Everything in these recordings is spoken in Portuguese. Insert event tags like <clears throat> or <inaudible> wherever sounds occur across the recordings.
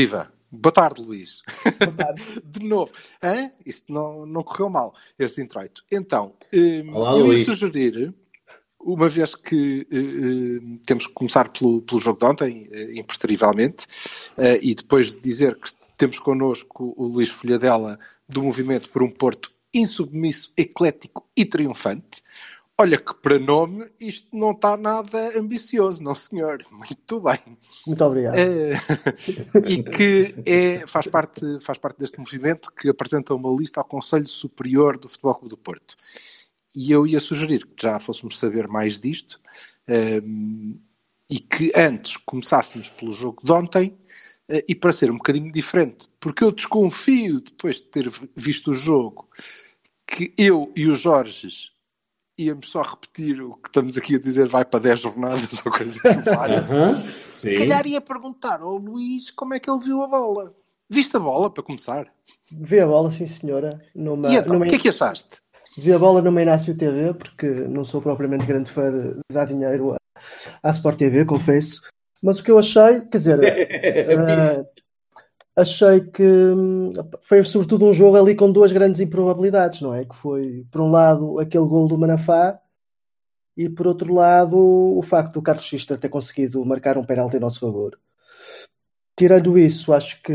Viva! Boa tarde, Luís. Boa tarde. <laughs> De novo. Hã? Isto não, não correu mal, este introito. Então, hum, Olá, eu ia Luís. sugerir, uma vez que eh, eh, temos que começar pelo, pelo jogo de ontem, impreterivelmente, eh, e depois de dizer que temos connosco o Luís Folhadela do Movimento por um Porto insubmisso, eclético e triunfante. Olha que para nome isto não está nada ambicioso, não senhor. <laughs> Muito bem. Muito obrigado. É, <laughs> e que é, faz, parte, faz parte deste movimento que apresenta uma lista ao Conselho Superior do Futebol Clube do Porto. E eu ia sugerir que já fôssemos saber mais disto ehm, e que antes começássemos pelo jogo de ontem eh, e para ser um bocadinho diferente, porque eu desconfio, depois de ter visto o jogo, que eu e o Jorge íamos só repetir o que estamos aqui a dizer vai para 10 jornadas ou coisa que valha. <laughs> Se calhar ia perguntar ao Luís como é que ele viu a bola. Viste a bola, para começar? Vi a bola, sim senhora. Numa, E então, numa- o que é que achaste? Vi a bola numa Inácio TV, porque não sou propriamente grande fã de, dar dinheiro à, à Sport TV, confesso. Mas o que eu achei, quer dizer, <laughs> eh, achei que hum, foi sobretudo um jogo ali com duas grandes improbabilidades, não é? Que foi, por um lado, aquele gol do Manafá e, por outro lado, o facto do Carlos Xista ter conseguido marcar um penalti em nosso favor. Tirando isso, acho que,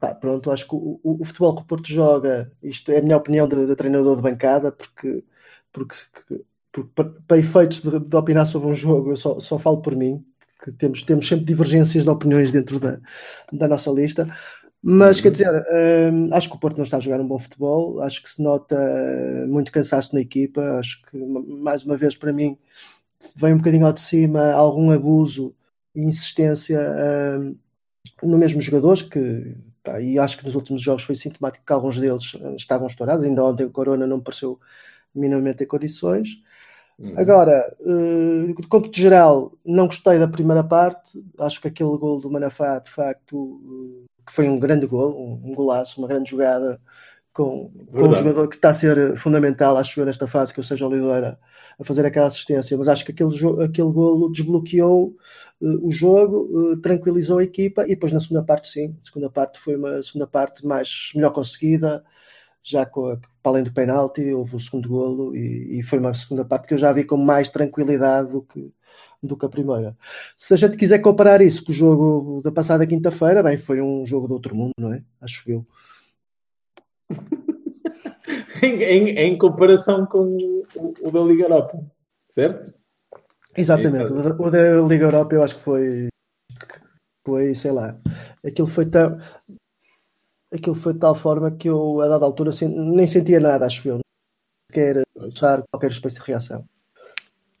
pá, pronto, acho que o, o- o futebol que o Porto joga, isto é a minha opinião de, de treinador de bancada, porque, porque, porque para, efeitos de, de opinar sobre um jogo, eu só, só falo por mim, temos, temos sempre divergências de opiniões dentro da, da nossa lista. Mas quer dizer, hum, acho que o Porto não está a jogar um bom futebol, acho que se nota eh, muito cansaço na equipa, acho que ma- mais uma vez para mim vem um bocadinho ao de cima algum abuso e insistência hum, no mesmo jogadores que pá, e acho que nos últimos jogos foi sintomático que alguns deles eh, estavam estourados, ainda ontem o Corona não me pareceu minimamente em condições. Uhum. Agora, eh, de cômputo geral, não gostei da primeira parte. Acho que aquele gol do Manafá, de facto, eh, que foi um grande gol, um, um golaço, uma grande jogada com, com um jogador que está a ser fundamental, acho eu, nesta fase, que é o Sérgio Oliveira, a fazer aquela assistência. Mas acho que aquele, aquele golo desbloqueou eh, o jogo, eh, tranquilizou a equipa e depois na segunda parte, sim. A segunda parte foi uma segunda parte mais melhor conseguida já com para além do penalti, houve o segundo golo e, e foi uma segunda parte que eu já vi com mais tranquilidade do que, do que a primeira. Se a gente quiser comparar isso com o jogo da passada quinta-feira, bem, foi um jogo de outro mundo, não é? Acho eu. <laughs> em, em, em comparação com o, o da Liga Europa, certo? Exatamente. O da, o da Liga Europa eu acho que foi, foi, sei lá, aquilo foi tão. Aquilo foi de tal forma que eu, a dada altura, nem sentia nada, acho eu. Quer usar qualquer espécie de reação.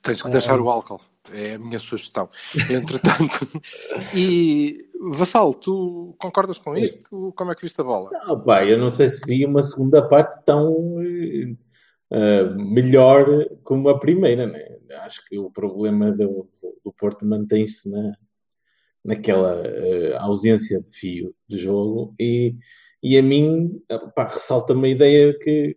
Tens que deixar o álcool. É a minha sugestão. Entretanto, <laughs> e Vassal, tu concordas com isto? Como é que viste a bola? Ah, pá, eu não sei se vi uma segunda parte tão eh, melhor como a primeira, né? Acho que o problema do, do Porto mantém-se na, naquela eh, ausência de fio de jogo e, e a mim ressalta-me a ideia que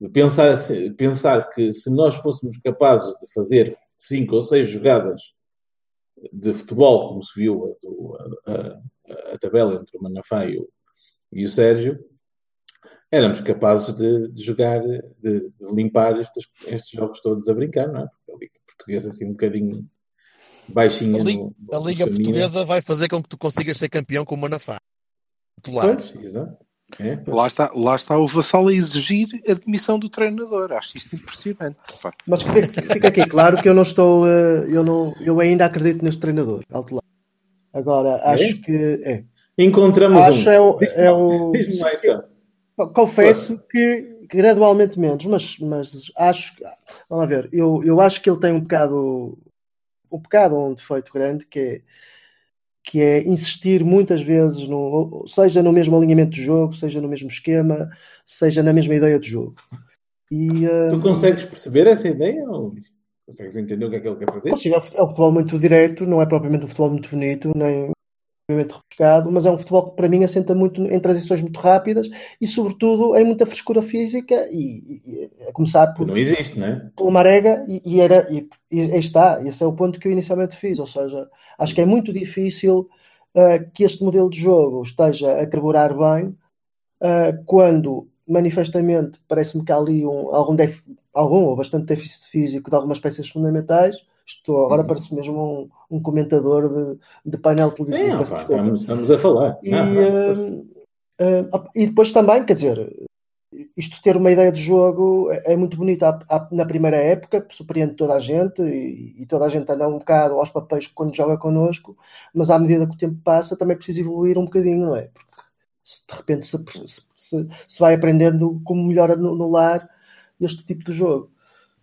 de pensar, assim- pensar que se nós fôssemos capazes de fazer cinco ou seis jogadas de futebol, como se viu a, a- a- tabela entre o Manafá e o, e o Sérgio, éramos capazes de, de jogar, de, de limpar estes, estes jogos todos a brincar, não é? Porque a Liga Portuguesa assim um bocadinho baixinha A, Li- no, a Liga. Portuguesa vai fazer com que tu consigas ser campeão com o Manafá. Pois, exato. É. Lá está, lá está o Vassal a exigir a demissão do treinador. Acho isto impressionante. pá. Mas fica, fica aqui claro que eu não estou, eh, eu, não, eu ainda acredito neste treinador, alto lá. Agora, acho que é. Encontramos Acho um. é, o- é o. então. Confesso que, gradualmente menos, mas, mas acho que. Vamos lá ver, eu, eu acho que ele tem um bocado. Um bocado, um defeito grande que é que é insistir muitas vezes, no, seja no mesmo alinhamento de jogo, seja no mesmo esquema, seja na mesma ideia de jogo. E, uh, Tu consegues perceber essa ideia? Ou consegues entender o que é que ele quer fazer? consigo, é um futebol muito direto, não é propriamente um futebol muito bonito, nem propriamente rebuscado, mas é um futebol que para mim assenta muito em transições muito rápidas e, sobretudo, em muita frescura física e, e- e a começar por, não existe, não é? pelo Marega e, e era e, está, esse é o ponto que eu inicialmente fiz, ou seja, acho que é muito difícil ah, que este modelo de jogo esteja a carburar bem ah, quando manifestamente parece-me que há ali um, algum, algum ou bastante déficit físico de algumas peças fundamentais. Estou agora Uhum. parece mesmo um, um comentador de, de painel televisivo. peço opa, estamos, estamos a falar. E, Não, não, ah, ah, e depois também, quer dizer, isto ter uma ideia de jogo é, é muito bonito na primeira época, surpreende toda a gente e, e toda a gente anda um bocado aos papéis quando joga connosco, mas à medida que o tempo passa também é preciso evoluir um bocadinho, não é? Porque se de repente se, se- se- se vai aprendendo como melhor anular este tipo de jogo.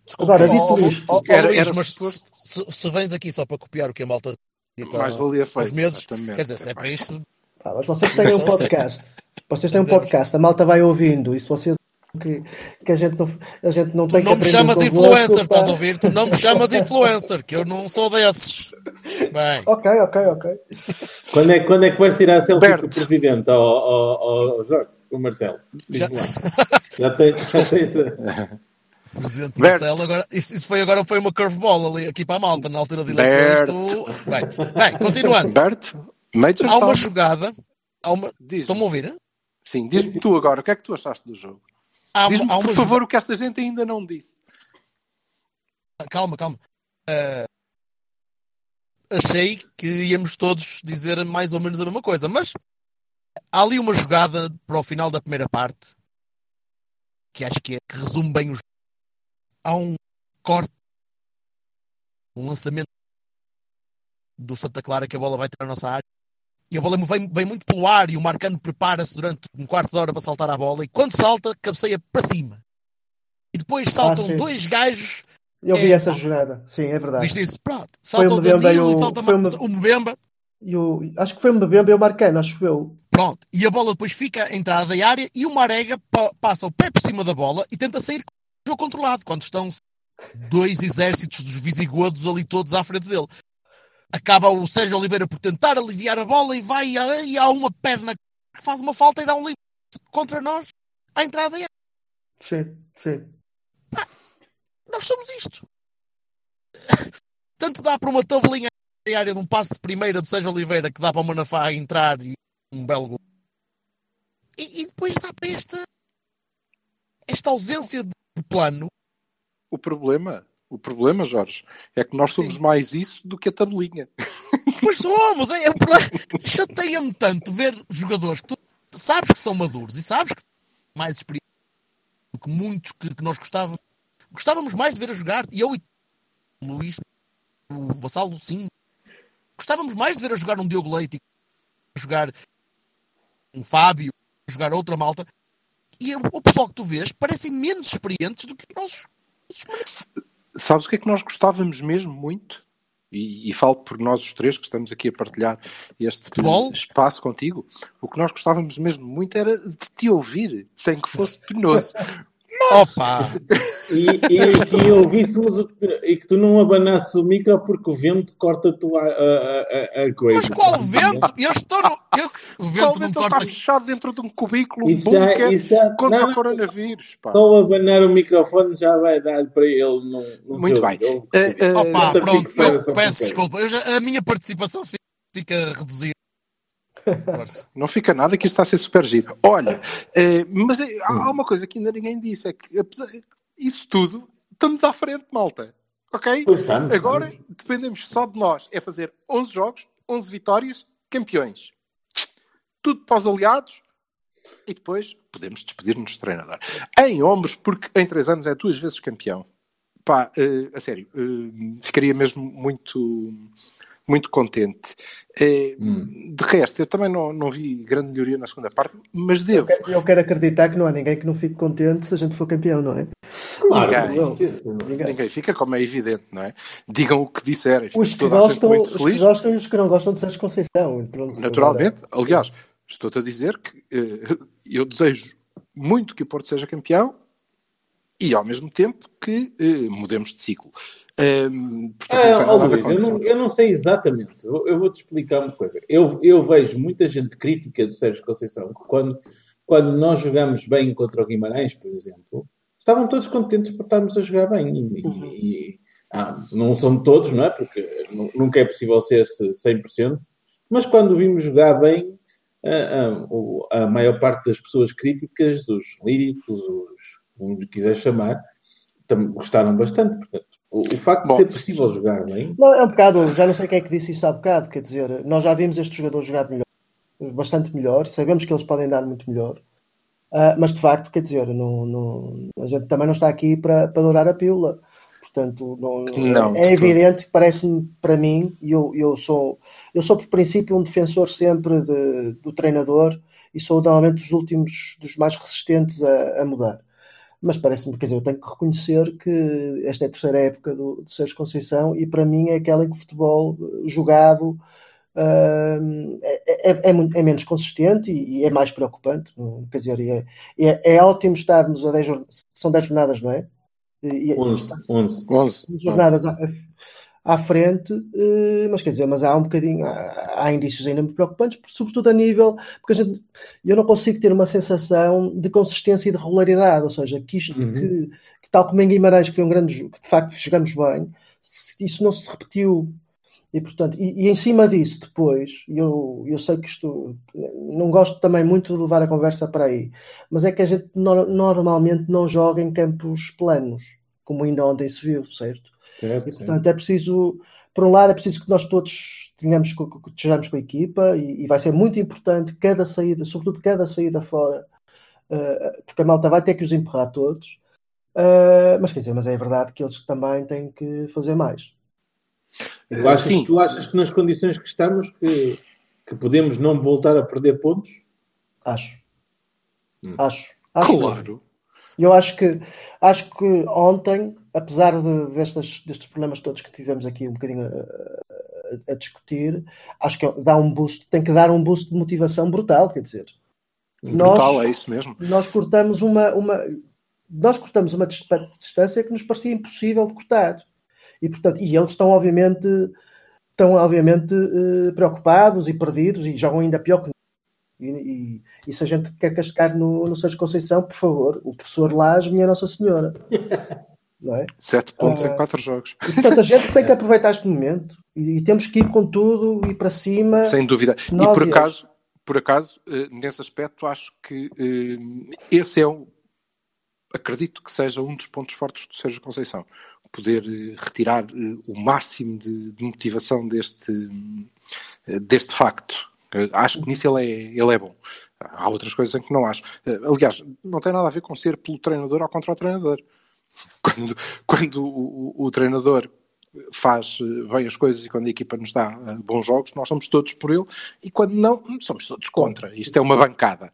Desculpa, Agora, dito ó, isto, Era- era mas se, se- se vens aqui só para copiar o que a malta dita Mais valia aos feito. meses, exatamente. quer dizer, se é para isto, Ah, mas vocês têm um podcast. Vocês têm um podcast, a malta vai ouvindo, e se vocês que, que a gente não, a gente não tu tem que não me chamas influencer, estás a ouvir? Tu não me chamas influencer, que eu não sou desses. Bem, Ok, ok, ok. Quando é, quando é que vais tirar a selfie Berto. com o presidente, ao, ao, ao Jorge, o Marcelo? Diz Já- lá. Já tens. <laughs> Presidente. Marcelo, agora, isso, isso foi agora foi uma curveball ali aqui para a malta, na altura de eleições. Bem, bem, continuando. Bert, Major Há uma jogada. Há uma... Estão-me a ouvir? Sim, diz-me tu agora, o que é que tu achaste do jogo? Há, Diz-me, há por jogada- favor, o que esta gente ainda não disse. Calma, calma. Ah, achei que íamos todos dizer mais ou menos a mesma coisa, mas há ali uma jogada para o final da primeira parte que acho que, é, que resume bem o jogo. Há um corte, um lançamento do Santa Clara que a bola vai ter na nossa área e a bola vem, vem muito pelo ar e o Marcano prepara-se durante um quarto de hora para saltar a bola e quando salta, cabeceia para cima. E depois saltam sim. dois gajos Eu vi É, essa jogada, sim, é verdade. Viste isso? Pronto. Salta o e Danilo e o- salta foi o Mbemba. E o, acho que foi o Mbemba e o Marcano, acho eu. Pronto. E a bola depois fica à entrada da área e o Marega pa- passa o pé por cima da bola e tenta sair jogo controlado, quando estão dois exércitos dos visigodos ali todos à frente dele. Acaba o Sérgio Oliveira por tentar aliviar a bola e vai e há uma perna que faz uma falta e dá um livre contra nós à entrada da área. Sim, sim. Nós somos isto. <laughs> Tanto dá para uma tabelinha área de um passe de primeira do Sérgio Oliveira que dá para o Manafá entrar e um belo gol. E, e depois dá para esta, esta ausência de, de plano. O problema, o problema, Jorge, é que nós somos Sim. mais isso do que a tabelinha. <laughs> Pois somos! É, é o problema. Chateia-me tanto ver jogadores que tu sabes que são maduros e sabes que têm mais experiência do que muitos que, que nós gostávamos. Gostávamos mais de ver a jogar. E eu e o Luís, o Vassalo, sim. Gostávamos mais de ver a jogar um Diogo Leite, a jogar um Fábio, a jogar outra malta. E o, pessoal que tu vês parecem menos experientes do que nós. Sabes o que é que nós gostávamos mesmo muito? E, e falo por nós os três que estamos aqui a partilhar este Futebol? espaço contigo. O que nós gostávamos mesmo muito era de te ouvir, sem que fosse penoso. <laughs> Opa! E, e, e ouvíssemos o que tu- e que tu não abanasses o micro porque o vento corta-te a, a, a, a coisa. Mas qual vento? Eu estou no. Eu, o vento não Provavelmente ele corta. está fechado dentro de um cubículo, um bunker contra não, o não, coronavírus. Pá. Só abanar o microfone já vai dar para ele. Não, não Muito bem. ouve. Eh, eh, Opa, Tenta pronto, peço, peço desculpa. Eu já- a minha participação fi- fica reduzida. Não fica nada que isto está a ser super giro. Olha, eh, mas eh, há há uma coisa que ainda ninguém disse: é que apesar isso tudo, estamos à frente, malta. Ok? Agora dependemos só de nós. É fazer 11 jogos, 11 vitórias, campeões. Tudo para os aliados e depois podemos despedir-nos do treinador. Em ombros, porque em 3 anos é duas vezes campeão. Pá, eh, a sério, eh, ficaria mesmo muito muito contente. Eh, Hum. De resto, eu também não, não vi grande melhoria na segunda parte, mas Eu devo. quero, eu quero acreditar que não há ninguém que não fique contente se a gente for campeão, não é? Claro, Ninguém. certeza. Ninguém. Ninguém fica, como é evidente, não é? Digam o que disserem, Os que, gostam, muito os que gostam e os que não gostam de Sérgio Conceição. pronto, Naturalmente, aliás, estou-te a dizer que eh, eu desejo muito que o Porto seja campeão e ao mesmo tempo que eh, mudemos de ciclo. Não Ah, Luís, eu não, eu não sei exatamente. Eu, eu vou-te explicar uma coisa. Eu, eu vejo muita gente crítica do Sérgio Conceição que quando, quando nós jogamos bem contra o Guimarães, por exemplo, estavam todos contentes por estarmos a jogar bem. E, Uhum. e- ah, não são todos, não é? Porque nu- nunca é possível ser esse 100%. Mas quando vimos jogar bem, a, a- o- a maior parte das pessoas críticas, dos líricos, os, como quiser chamar, gostaram bastante. Portanto, o, o facto Bom. de ser possível jogar bem Não, é um bocado, já não sei quem é que disse isso há bocado, quer dizer, nós já vimos estes jogadores jogar melhor, bastante melhor, sabemos que eles podem dar muito melhor, Ah, mas de facto, quer dizer, não, não- a gente também não está aqui para, para dourar a pílula. Portanto, não, Não, é de todo. evidente, parece-me para mim, e eu, eu, sou, eu sou por princípio um defensor sempre de- do treinador e sou normalmente dos últimos, dos mais resistentes a, a mudar. Mas parece-me, quer dizer, eu tenho que reconhecer que esta é a terceira época do, do Sérgio Conceição e para mim é aquela em que o futebol eh, jogado hum, é, é- é é menos consistente e, e é mais preocupante. não- Quer dizer, é, é, é ótimo estarmos a 10 jornadas, são 10 jornadas, não é? E, e- 11, 11. 11. jornadas à, à frente, eh, mas quer dizer, mas há um bocadinho, há, há indícios ainda muito preocupantes, sobretudo a nível, porque a gente, eu não consigo ter uma sensação de consistência e de regularidade, ou seja, que isto Uhum. que, que tal como em Guimarães, que foi um grande jogo, que de facto jogamos bem, isso não se repetiu. E, portanto, e, e em cima disso, depois, eu, eu sei que isto não gosto também muito de levar a conversa para aí, mas é que a gente no- normalmente não joga em campos planos, como ainda ontem se viu, certo? Certo, E, portanto, é preciso, por um lado, é preciso que nós todos tenhamos, co- estejamos com a equipa e, e vai ser muito importante cada saída, sobretudo cada saída fora, eh, porque a malta vai ter que os empurrar todos. Eh, mas quer dizer, mas é verdade que eles também têm que fazer mais. Tu achas, Sim. tu achas que nas condições que estamos que, que podemos não voltar a perder pontos? Acho. Hum. Acho. acho. Claro. E eu acho que acho que ontem, apesar de, destas, destes problemas todos que tivemos aqui um bocadinho a, a- a discutir, acho que dá um boost, tem que dar um boost de motivação brutal, quer dizer. Nós- Brutal, é isso mesmo. Nós cortamos uma, uma nós cortamos uma dis- distância que nos parecia impossível de cortar. E portanto, e eles estão obviamente estão obviamente eh, preocupados e perdidos e jogam ainda pior que nós. E, e, e se a gente quer cascar no, no Sérgio Conceição, por favor, o professor Lage, minha Nossa Senhora. <laughs> Não é? 7 pontos Ah. em 4 jogos. E, portanto, a <laughs> gente tem que aproveitar este momento e, e temos que ir com tudo e para cima. Sem dúvida. E por acaso, por acaso, eh, nesse aspecto, acho que eh, esse é um. Acredito que seja um dos pontos fortes do Sérgio Conceição. Poder eh, retirar o máximo de, de motivação deste, deste facto. Acho que nisso ele é, ele é bom. Há outras coisas em que não acho. Aliás, não tem nada a ver com ser pelo treinador ou contra o treinador. Quando, quando o, o- o treinador faz eh, bem as coisas e quando a equipa nos dá eh, bons jogos, nós somos todos por ele e quando não, somos todos contra. Isto é uma bancada.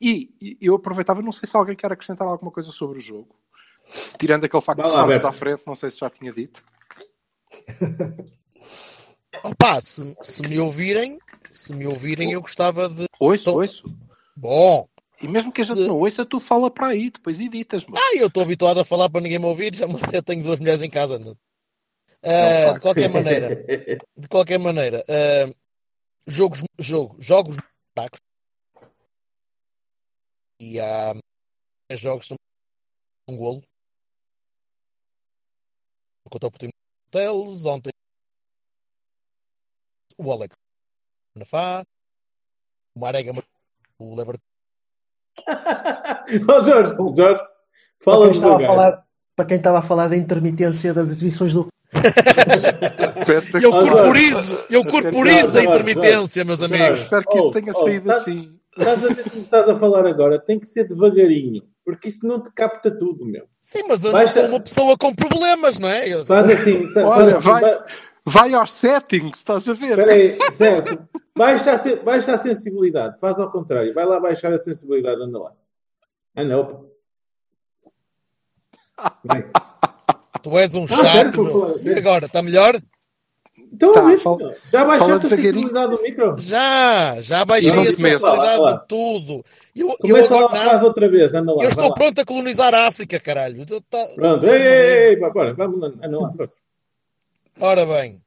E, eu aproveitava, não sei se alguém quer acrescentar alguma coisa sobre o jogo, tirando aquele facto de estarmos à frente, não sei se já tinha dito. Opa, se, se me ouvirem, se me ouvirem, eu gostava de. Ouço, Então- ouço. Bom, E mesmo que a gente Se- não ouça, tu fala para aí, depois editas. Mas... ah, eu estou habituado a falar para ninguém me ouvir, já, eu tenho duas mulheres em casa. não? É um Ah, facto. de qualquer maneira, <laughs> de qualquer maneira, ah, jogos, jogo, jogos fracos e há jogos um golo contra o Portimonense Teles, ontem o Alex Nafá, o Marega o Lever <laughs> Ó Jorge, Jorge, para, fala quem estava a devagar. falar, para quem estava a falar da intermitência das exibições do. Eu corporizo, eu corporizo a intermitência, meus amigos. Espero que isso Oh, tenha oh, saído assim. Estás a ver como estás a falar agora? Tem que ser devagarinho, porque isso não te capta tudo, meu. Sim, mas eu não sou uma pessoa com problemas, não é? Eu- Faz assim, faz Olha, assim, vai- vai- Vai aos settings, estás a ver? Espera aí, certo. Baixa a, baixa a sensibilidade. Faz ao contrário. Vai lá baixar a sensibilidade. Anda lá. Anda, opa. Tu és um Ah, chato, meu. favor, E agora, está melhor? Então, Tá, fala- já baixaste a sensibilidade do micro? Já, já baixei Não a sensibilidade lá, lá. de tudo. Eu, eu lá, agora, faz não, outra vez. Anda lá. eu estou lá. pronto a colonizar a África, caralho. Tá- Pronto. Ei, ei, ei, ei, bora. Vamos lá. Anda lá, força. Ora bem,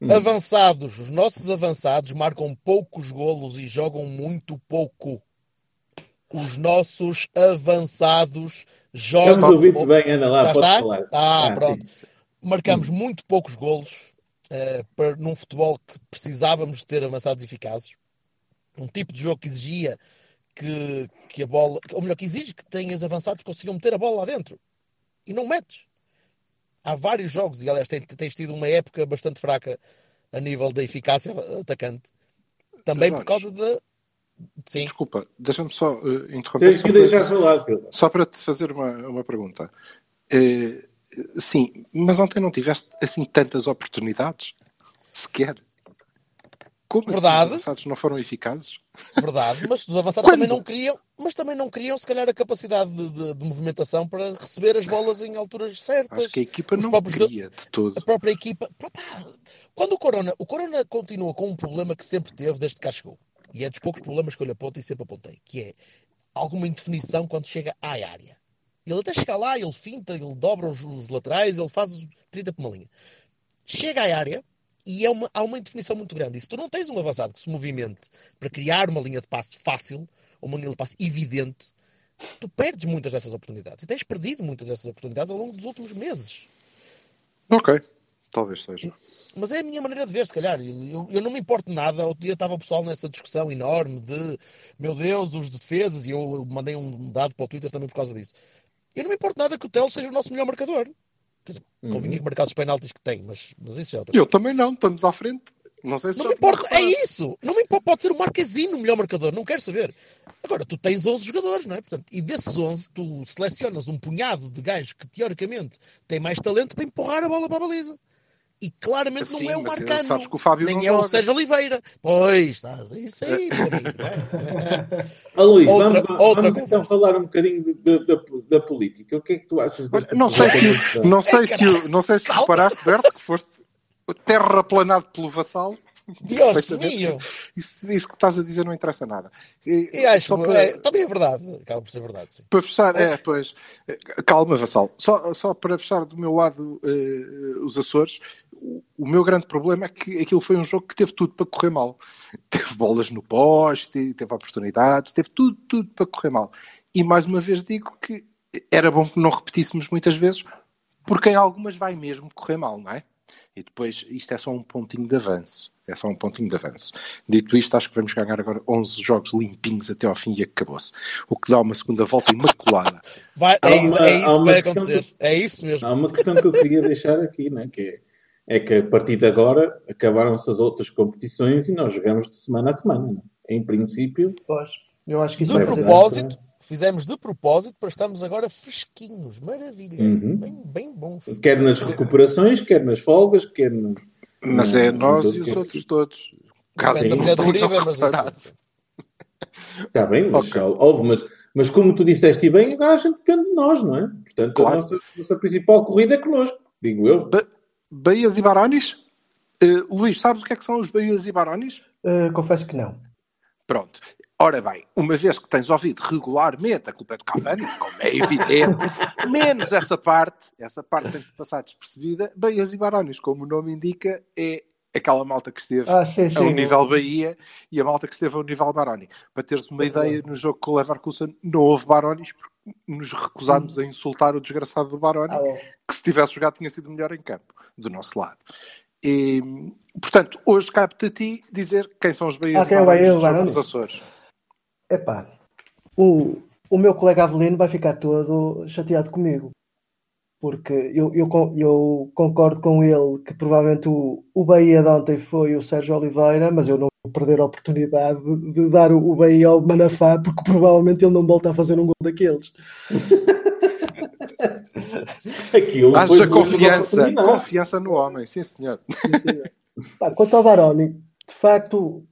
Hum. avançados, os nossos avançados marcam poucos golos e jogam muito pouco. Os nossos avançados jogam Estamos pouco. bem. Anda lá, Já está? falar. Ah, sim. pronto. Marcamos muito poucos golos eh, para, num futebol que precisávamos de ter avançados eficazes. Um tipo de jogo que exigia que, que a bola, ou melhor, que exige que tenhas avançados que consigam meter a bola lá dentro. E não metes. Há vários jogos, e aliás, tens, tens tido uma época bastante fraca a nível da eficácia atacante. Também por causa da. Sim, Desculpa, deixa-me só eh, interromper. Tens Só que para, deixar falar, só para te fazer uma, uma pergunta. Eh, sim, mas ontem não tiveste assim tantas oportunidades? Sequer. Como assim Verdade. os avançados não foram eficazes? verdade, mas os avançados também não queriam, mas também não queriam, se calhar, a capacidade de, de- de movimentação para receber as bolas em alturas certas. Acho que a equipa Os não próprios queria de todo. a própria equipa. Quando o Corona, o Corona continua com um problema que sempre teve desde que cá chegou. E é dos poucos problemas que eu lhe aponto e sempre apontei, que é alguma indefinição quando chega à área. Ele até chega lá, ele finta, ele dobra os, os laterais, ele faz 30 por uma linha. Chega à área e é uma, há uma indefinição muito grande. E se tu não tens um avançado que se movimente para criar uma linha de passe fácil, ou uma linha de passe evidente, tu perdes muitas dessas oportunidades. E tens perdido muitas dessas oportunidades ao longo dos últimos meses. Ok, talvez seja. Mas é a minha maneira de ver, se calhar. Eu, eu não me importo nada. Outro dia estava o pessoal nessa discussão enorme de meu Deus, os de defesas, e eu mandei um dado para o Twitter também por causa disso. Eu não me importo nada que o Teles seja o nosso melhor marcador. Quer dizer, convinha que marcar os penaltis que tem, mas, mas isso é outra Eu também não, estamos à frente. Não sei se Não me importa, é isso. Não me importa, pode ser o Marquezine o melhor marcador, não quero saber. Agora, tu tens 11 jogadores, não é? Portanto, e desses 11, tu selecionas um punhado de gajos que teoricamente têm mais talento para empurrar a bola para a baliza. E claramente Sim, não é o Marcano, sabes que o Fábio nem é o joga. Sérgio Oliveira. Pois, está, isso <laughs> aí, meu amigo. é. <laughs> Luís, Outra- vamos, outra vamos então conversa. falar um bocadinho de- de- da, da política. O que é que tu achas Olha, não sei política? se, não sei Ei, se, o- não sei se reparaste, Berto, que foste terraplanado pelo vassal. <laughs> Perfeitamente. mío. Isso, isso que estás a dizer não interessa nada. E, E acho que para, é, também é verdade. Acaba por ser verdade, sim. para fechar, é, pois, calma, vassal. Só, só para fechar do meu lado eh, os Açores, o, o meu grande problema é que aquilo foi um jogo que teve tudo para correr mal. <laughs> Teve bolas no poste, teve oportunidades, teve tudo, tudo para correr mal. E mais uma vez digo que era bom que não repetíssemos muitas vezes, porque em algumas vai mesmo correr mal, não é? E depois, isto é só um pontinho de avanço. É só um pontinho de avanço. Dito isto, acho que vamos ganhar agora 11 jogos limpinhos até ao fim e acabou-se. O que dá uma segunda volta imaculada. Vai, é, uma- isso, é isso que vai acontecer. que- É isso mesmo. Há uma questão que eu queria deixar aqui, né? que é, é que a partir de agora acabaram-se as outras competições e nós jogamos de semana a semana. Né? Em princípio, Pois, eu acho que isso De propósito, fizemos de propósito para estarmos agora fresquinhos. Maravilha. Uhum. Bem, bem bons. quer nas recuperações, quer nas folgas, quer no, Mas é no nós e os outros todos. Caso da não Uribe, mas. Está bem, mas, Ok. houve, mas, mas como tu disseste e bem, agora a gente depende de nós, não é? Portanto, Claro. a nossa, a nossa principal corrida é connosco, digo eu. Ba Bahias e Barões? Eh, Luís, sabes o que é que são os Bahias e Barões? Uh, confesso que não. Pronto. Ora bem, uma vez que tens ouvido regularmente a culpa é do Cavani, como é evidente, <laughs> menos essa parte, essa parte tem de passar despercebida, Bahias e Barões, como o nome indica, é aquela malta que esteve Ah, sim, sim. ao nível Bahia e a malta que esteve ao nível Baroni. Para teres uma ideia, no jogo com o Leverkusen não houve Baronis, porque nos recusámos a insultar o desgraçado do Baroni, Ah, bom. que se tivesse jogado tinha sido melhor em campo, do nosso lado. E, portanto, hoje cabe-te a ti dizer quem são os Bahias Ah, e é Barões dos Açores. Epá, o, o meu colega Avelino vai ficar todo chateado comigo. Porque eu, eu, eu concordo com ele que provavelmente o, o Bahia de ontem foi o Sérgio Oliveira, mas eu não vou perder a oportunidade de, de dar o, o Bahia ao Manafá, porque provavelmente ele não volta a fazer um gol daqueles. <laughs> Aquilo Haja confiança, confiança no homem, sim senhor. Pá, quanto ao Baroni, de facto,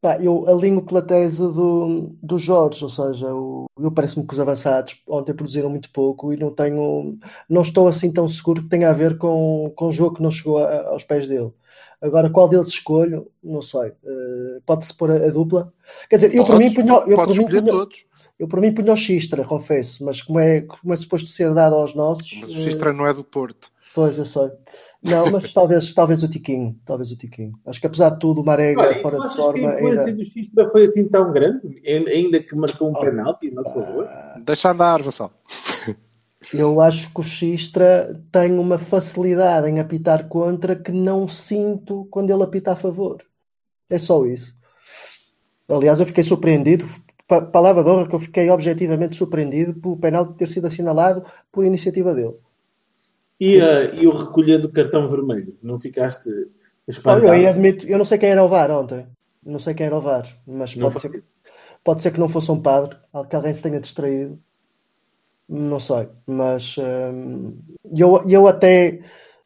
pá, eu alinho pela tese do, do Jorge, ou seja, o- eu parece-me que os avançados ontem produziram muito pouco e não tenho, não estou assim tão seguro que tenha a ver com, com o jogo que não chegou a- aos pés dele. Agora, qual deles escolho? Não sei. Eh, Pode-se pôr a, a dupla? Quer dizer, eu por mim punho, eu por mim punho, todos, eu por mim punho o Xistra, confesso, mas como é, como é suposto ser dado aos nossos, mas o Xistra não é do Porto. Pois, eu sei. Não, mas talvez, talvez o Tiquinho. Talvez o Tiquinho. Acho que apesar de tudo, o Marega Olha, fora de a forma influência ainda. do foi assim tão grande? Ainda que marcou um Oh, penalti a nosso favor? Deixa andar, Vassal. Eu acho que o Xistra tem uma facilidade em apitar contra que não sinto quando ele apita a favor. É só isso. Aliás, eu fiquei surpreendido. Pa- Palavra de honra que eu fiquei objetivamente surpreendido pelo penalti ter sido assinalado por iniciativa dele. E, a- e o recolher do cartão vermelho? Não ficaste Olha, espantado? eu aí admito, eu não sei quem era o VAR ontem. Não sei quem era o VAR, mas Não pode ser, que- pode ser que não fosse um padre, que alguém se tenha distraído. Não sei, mas hum, eu, eu até,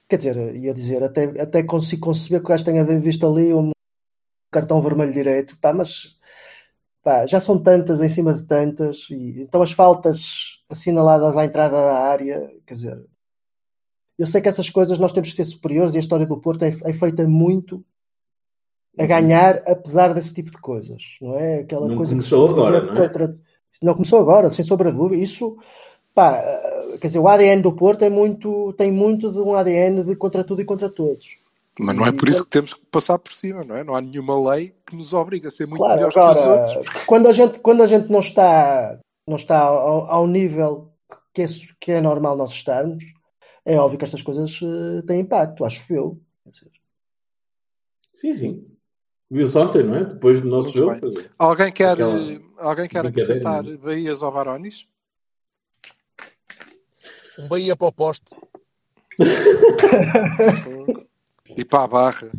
quer dizer, ia dizer, até, até consigo conceber que o gajo tenha visto ali um cartão vermelho direito, pá, mas pá, já são tantas em cima de tantas, e então as faltas assinaladas à entrada da área, quer dizer, eu sei que essas coisas nós temos que ser superiores e a história do Porto é, é feita muito a ganhar apesar desse tipo de coisas, não é? Aquela Não coisa que começou costuma agora, não é? contra- Não começou agora, sem sombra de dúvida. Isso, pá, quer dizer, o ADN do Porto é muito, tem muito de um ADN de contra tudo e contra todos. Mas não é por isso que temos que passar por cima, não é? Não há nenhuma lei que nos obrigue a ser muito Claro, melhores que os agora, outros. quando a gente, quando a gente não está, não está ao, ao nível que é, que é normal nós estarmos, é óbvio que estas coisas eh, têm impacto, acho eu. Sim, sim. Viu-se ontem, não é? Depois do nosso Muito jogo. bem. Alguém quer, Aquela alguém quer brincadeira, acrescentar não é? Bahias ou Barones? Um Bahia para o poste. <laughs> E para a barra.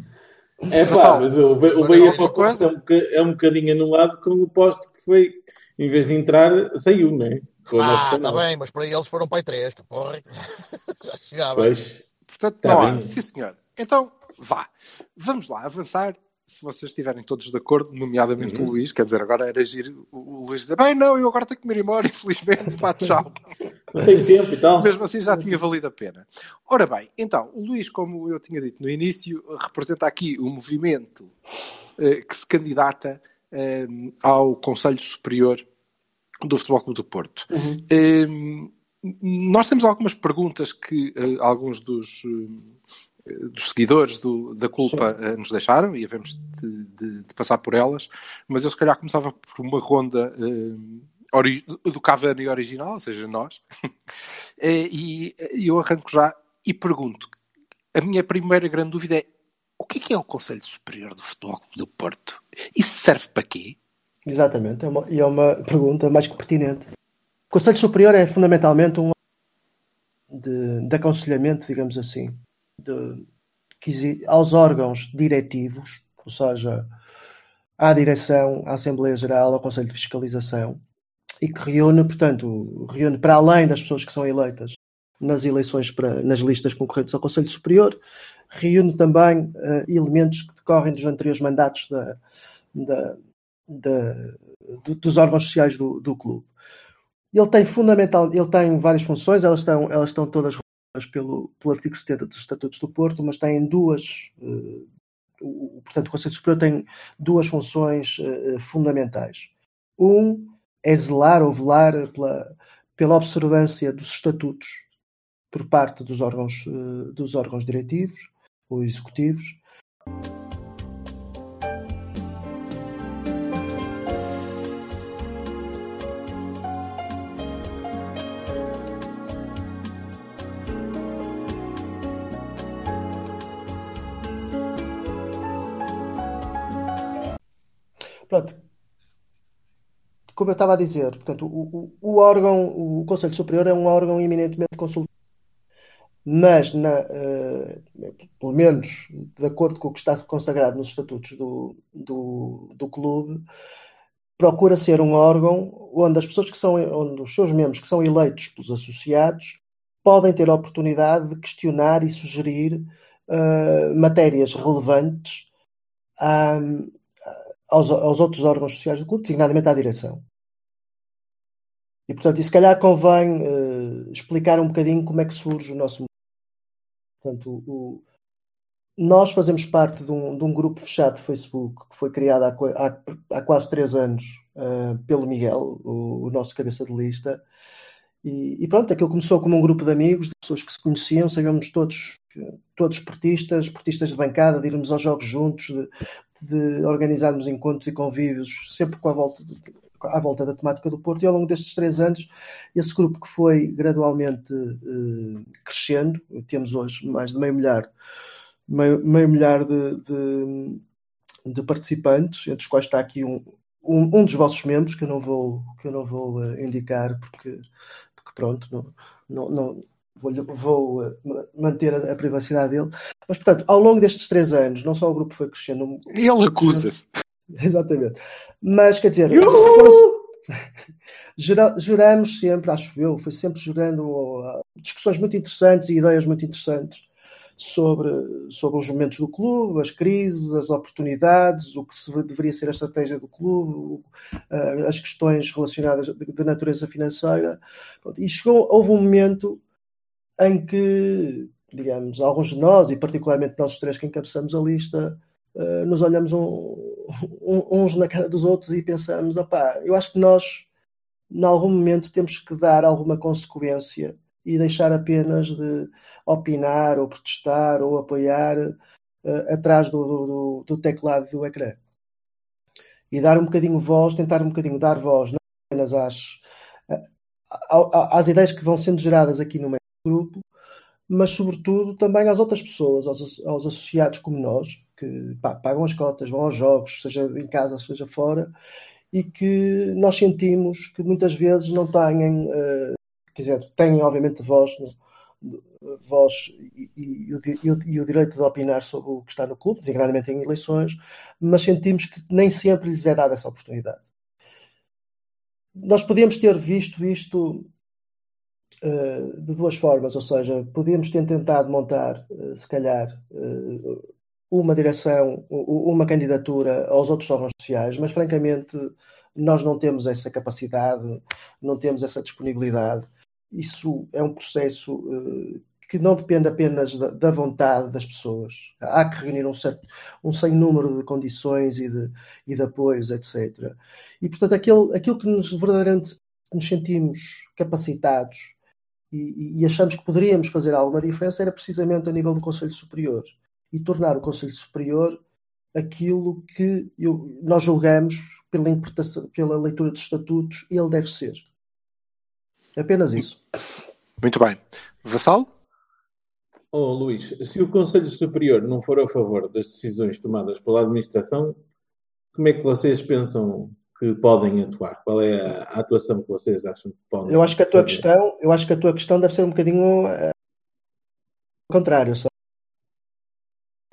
É pá, mas o, o Bahia para coisa? é um, boca- é um bocadinho anulado com o poste que foi, em vez de entrar, saiu, não é? Ah, está bem, mas para eles foram para três, que porra. <laughs> Já chegava. Pois. Portanto, Tá não há. Sim, senhor. Então, vá. Vamos lá avançar. Se vocês estiverem todos de acordo, nomeadamente Uhum. o Luís, quer dizer, agora era giro o o Luís dizer: bem, não, eu agora tenho que me ir embora, <laughs> infelizmente, pá, tchau. Não tem tempo e tal. <laughs> Mesmo assim já tinha valido a pena. Ora bem, então, o Luís, como eu tinha dito no início, representa aqui o movimento eh, que se candidata eh, ao Conselho Superior do Futebol Clube do Porto. Eh, nós temos algumas perguntas que eh, alguns dos, eh, dos seguidores do- da culpa eh, nos deixaram e havemos de, de- de passar por elas, mas eu se calhar começava por uma ronda do Cavani original, ou seja, nós, <laughs> e e eu arranco já e pergunto: a minha primeira grande dúvida é o que é, que é o Conselho Superior do Futebol Clube do Porto? Isso serve para quê? Exatamente, é uma, e é uma pergunta mais que pertinente. O Conselho Superior é fundamentalmente um de, de aconselhamento, digamos assim, de, que aos órgãos diretivos, ou seja, à direção, à Assembleia Geral, ao Conselho de Fiscalização, e que reúne, portanto, reúne para além das pessoas que são eleitas nas eleições para, nas listas concorrentes ao Conselho Superior, reúne também eh, elementos que decorrem dos anteriores mandatos da, da, da- do- dos órgãos sociais do, do clube. Ele tem fundamental, ele tem várias funções, elas estão, elas estão todas reguladas pelo, pelo artigo 70 dos Estatutos do Porto, mas tem duas, eh, o, portanto, o Conselho Superior tem duas funções eh, fundamentais. Um é zelar ou velar pela, pela observância dos estatutos por parte dos órgãos, eh, dos órgãos diretivos ou executivos, Pronto. Como eu estava a dizer, portanto, o, o, o órgão, o Conselho Superior é um órgão eminentemente consultivo. Mas, na, eh, pelo menos de acordo com o que está consagrado nos estatutos do, do, do clube, procura ser um órgão onde as pessoas que são, onde os seus membros que são eleitos pelos associados podem ter a oportunidade de questionar e sugerir uh, matérias relevantes um, aos, aos, outros órgãos sociais do clube, designadamente à direção. E, portanto, e se calhar convém uh, explicar um bocadinho como é que surge o nosso. Portanto, o, nós fazemos parte de um, de um, grupo fechado de Facebook que foi criado há, há, há quase três anos uh, pelo Miguel, o, o, nosso cabeça de lista. E, e, pronto, aquilo começou como um grupo de amigos, de pessoas que se conheciam, sabíamos todos, todos esportistas, esportistas de bancada, de irmos aos jogos juntos, de, de organizarmos encontros e convívios, sempre com a volta de, à volta da temática do Porto, e ao longo destes três anos, esse grupo que foi gradualmente uh, crescendo, temos hoje mais de meio milhar meio, meio milhar de, de, de, participantes, entre os quais está aqui um, um, um, dos vossos membros, que eu não vou, que eu não vou uh, indicar, porque, porque pronto, não, não, não vou, vou uh, manter a, a, privacidade dele. Mas, portanto, ao longo destes três anos, não só o grupo foi crescendo. Ele acusa-se. <laughs> Exatamente. Mas, quer dizer, <laughs> juramos sempre, acho eu, foi sempre jurando uh, discussões muito interessantes e ideias muito interessantes sobre, sobre os momentos do clube, as crises, as oportunidades, o que se deveria ser a estratégia do clube, eh, as questões relacionadas de natureza financeira. E chegou, houve um momento em que, digamos, alguns de nós, e particularmente nós três que encabeçamos a lista, eh, nos olhamos um, uns na cara dos outros e pensamos, opá, eu acho que nós, em algum momento, temos que dar alguma consequência e deixar apenas de opinar ou protestar ou apoiar uh, atrás do, do, do, teclado do ecrã. E dar um bocadinho voz, tentar um bocadinho dar voz, não apenas às, às ideias que vão sendo geradas aqui no meio grupo, mas sobretudo também às outras pessoas, aos, aos associados como nós, que pá, pagam as cotas, vão aos jogos, seja em casa, seja fora, e que nós sentimos que muitas vezes não têm uh, quer dizer, têm obviamente voz, voz e, e, e, e, o, direito de opinar sobre o que está no clube, designadamente em eleições, mas sentimos que nem sempre lhes é dada essa oportunidade. Nós podíamos ter visto isto de duas formas, ou seja, podíamos ter tentado montar, uh, se calhar, uh, uma direção, uma candidatura aos outros órgãos sociais, mas francamente nós não temos essa capacidade, não temos essa disponibilidade isso é um processo que não depende apenas da, da, vontade das pessoas. Há que reunir um, certo, um sem número de condições e de, e de apoios, etc. E, portanto, aquilo, aquilo que nos verdadeiramente nos sentimos capacitados e, e, achamos que poderíamos fazer alguma diferença era precisamente a nível do Conselho Superior e tornar o Conselho Superior aquilo que eu, nós julgamos pela, pela leitura dos estatutos ele deve ser. Apenas isso. Muito bem. Vassal? Oh, Luís, se o Conselho Superior não for a favor das decisões tomadas pela administração, como é que vocês pensam que podem atuar? Qual é a, atuação que vocês acham que podem? Eu acho que a tua fazer? questão, eu acho que a tua questão deve ser um bocadinho uh, contrário, só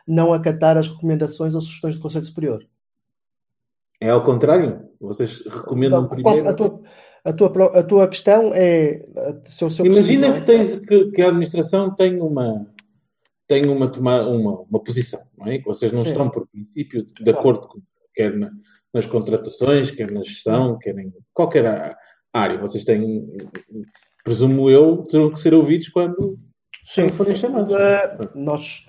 não acatar as recomendações ou sugestões do Conselho Superior. É ao contrário? Vocês recomendam não, primeiro? A tua, a tua, a tua questão é. Se se Imagina que, tens, que, que, a administração tem uma, tem uma, uma, uma posição, não é? Que vocês não Sim. estão, por princípio, de claro. acordo com, quer na, nas contratações, quer na gestão, quer em qualquer área. Vocês têm, presumo eu, terão que ser ouvidos quando, Sim. forem chamados. Uh, nós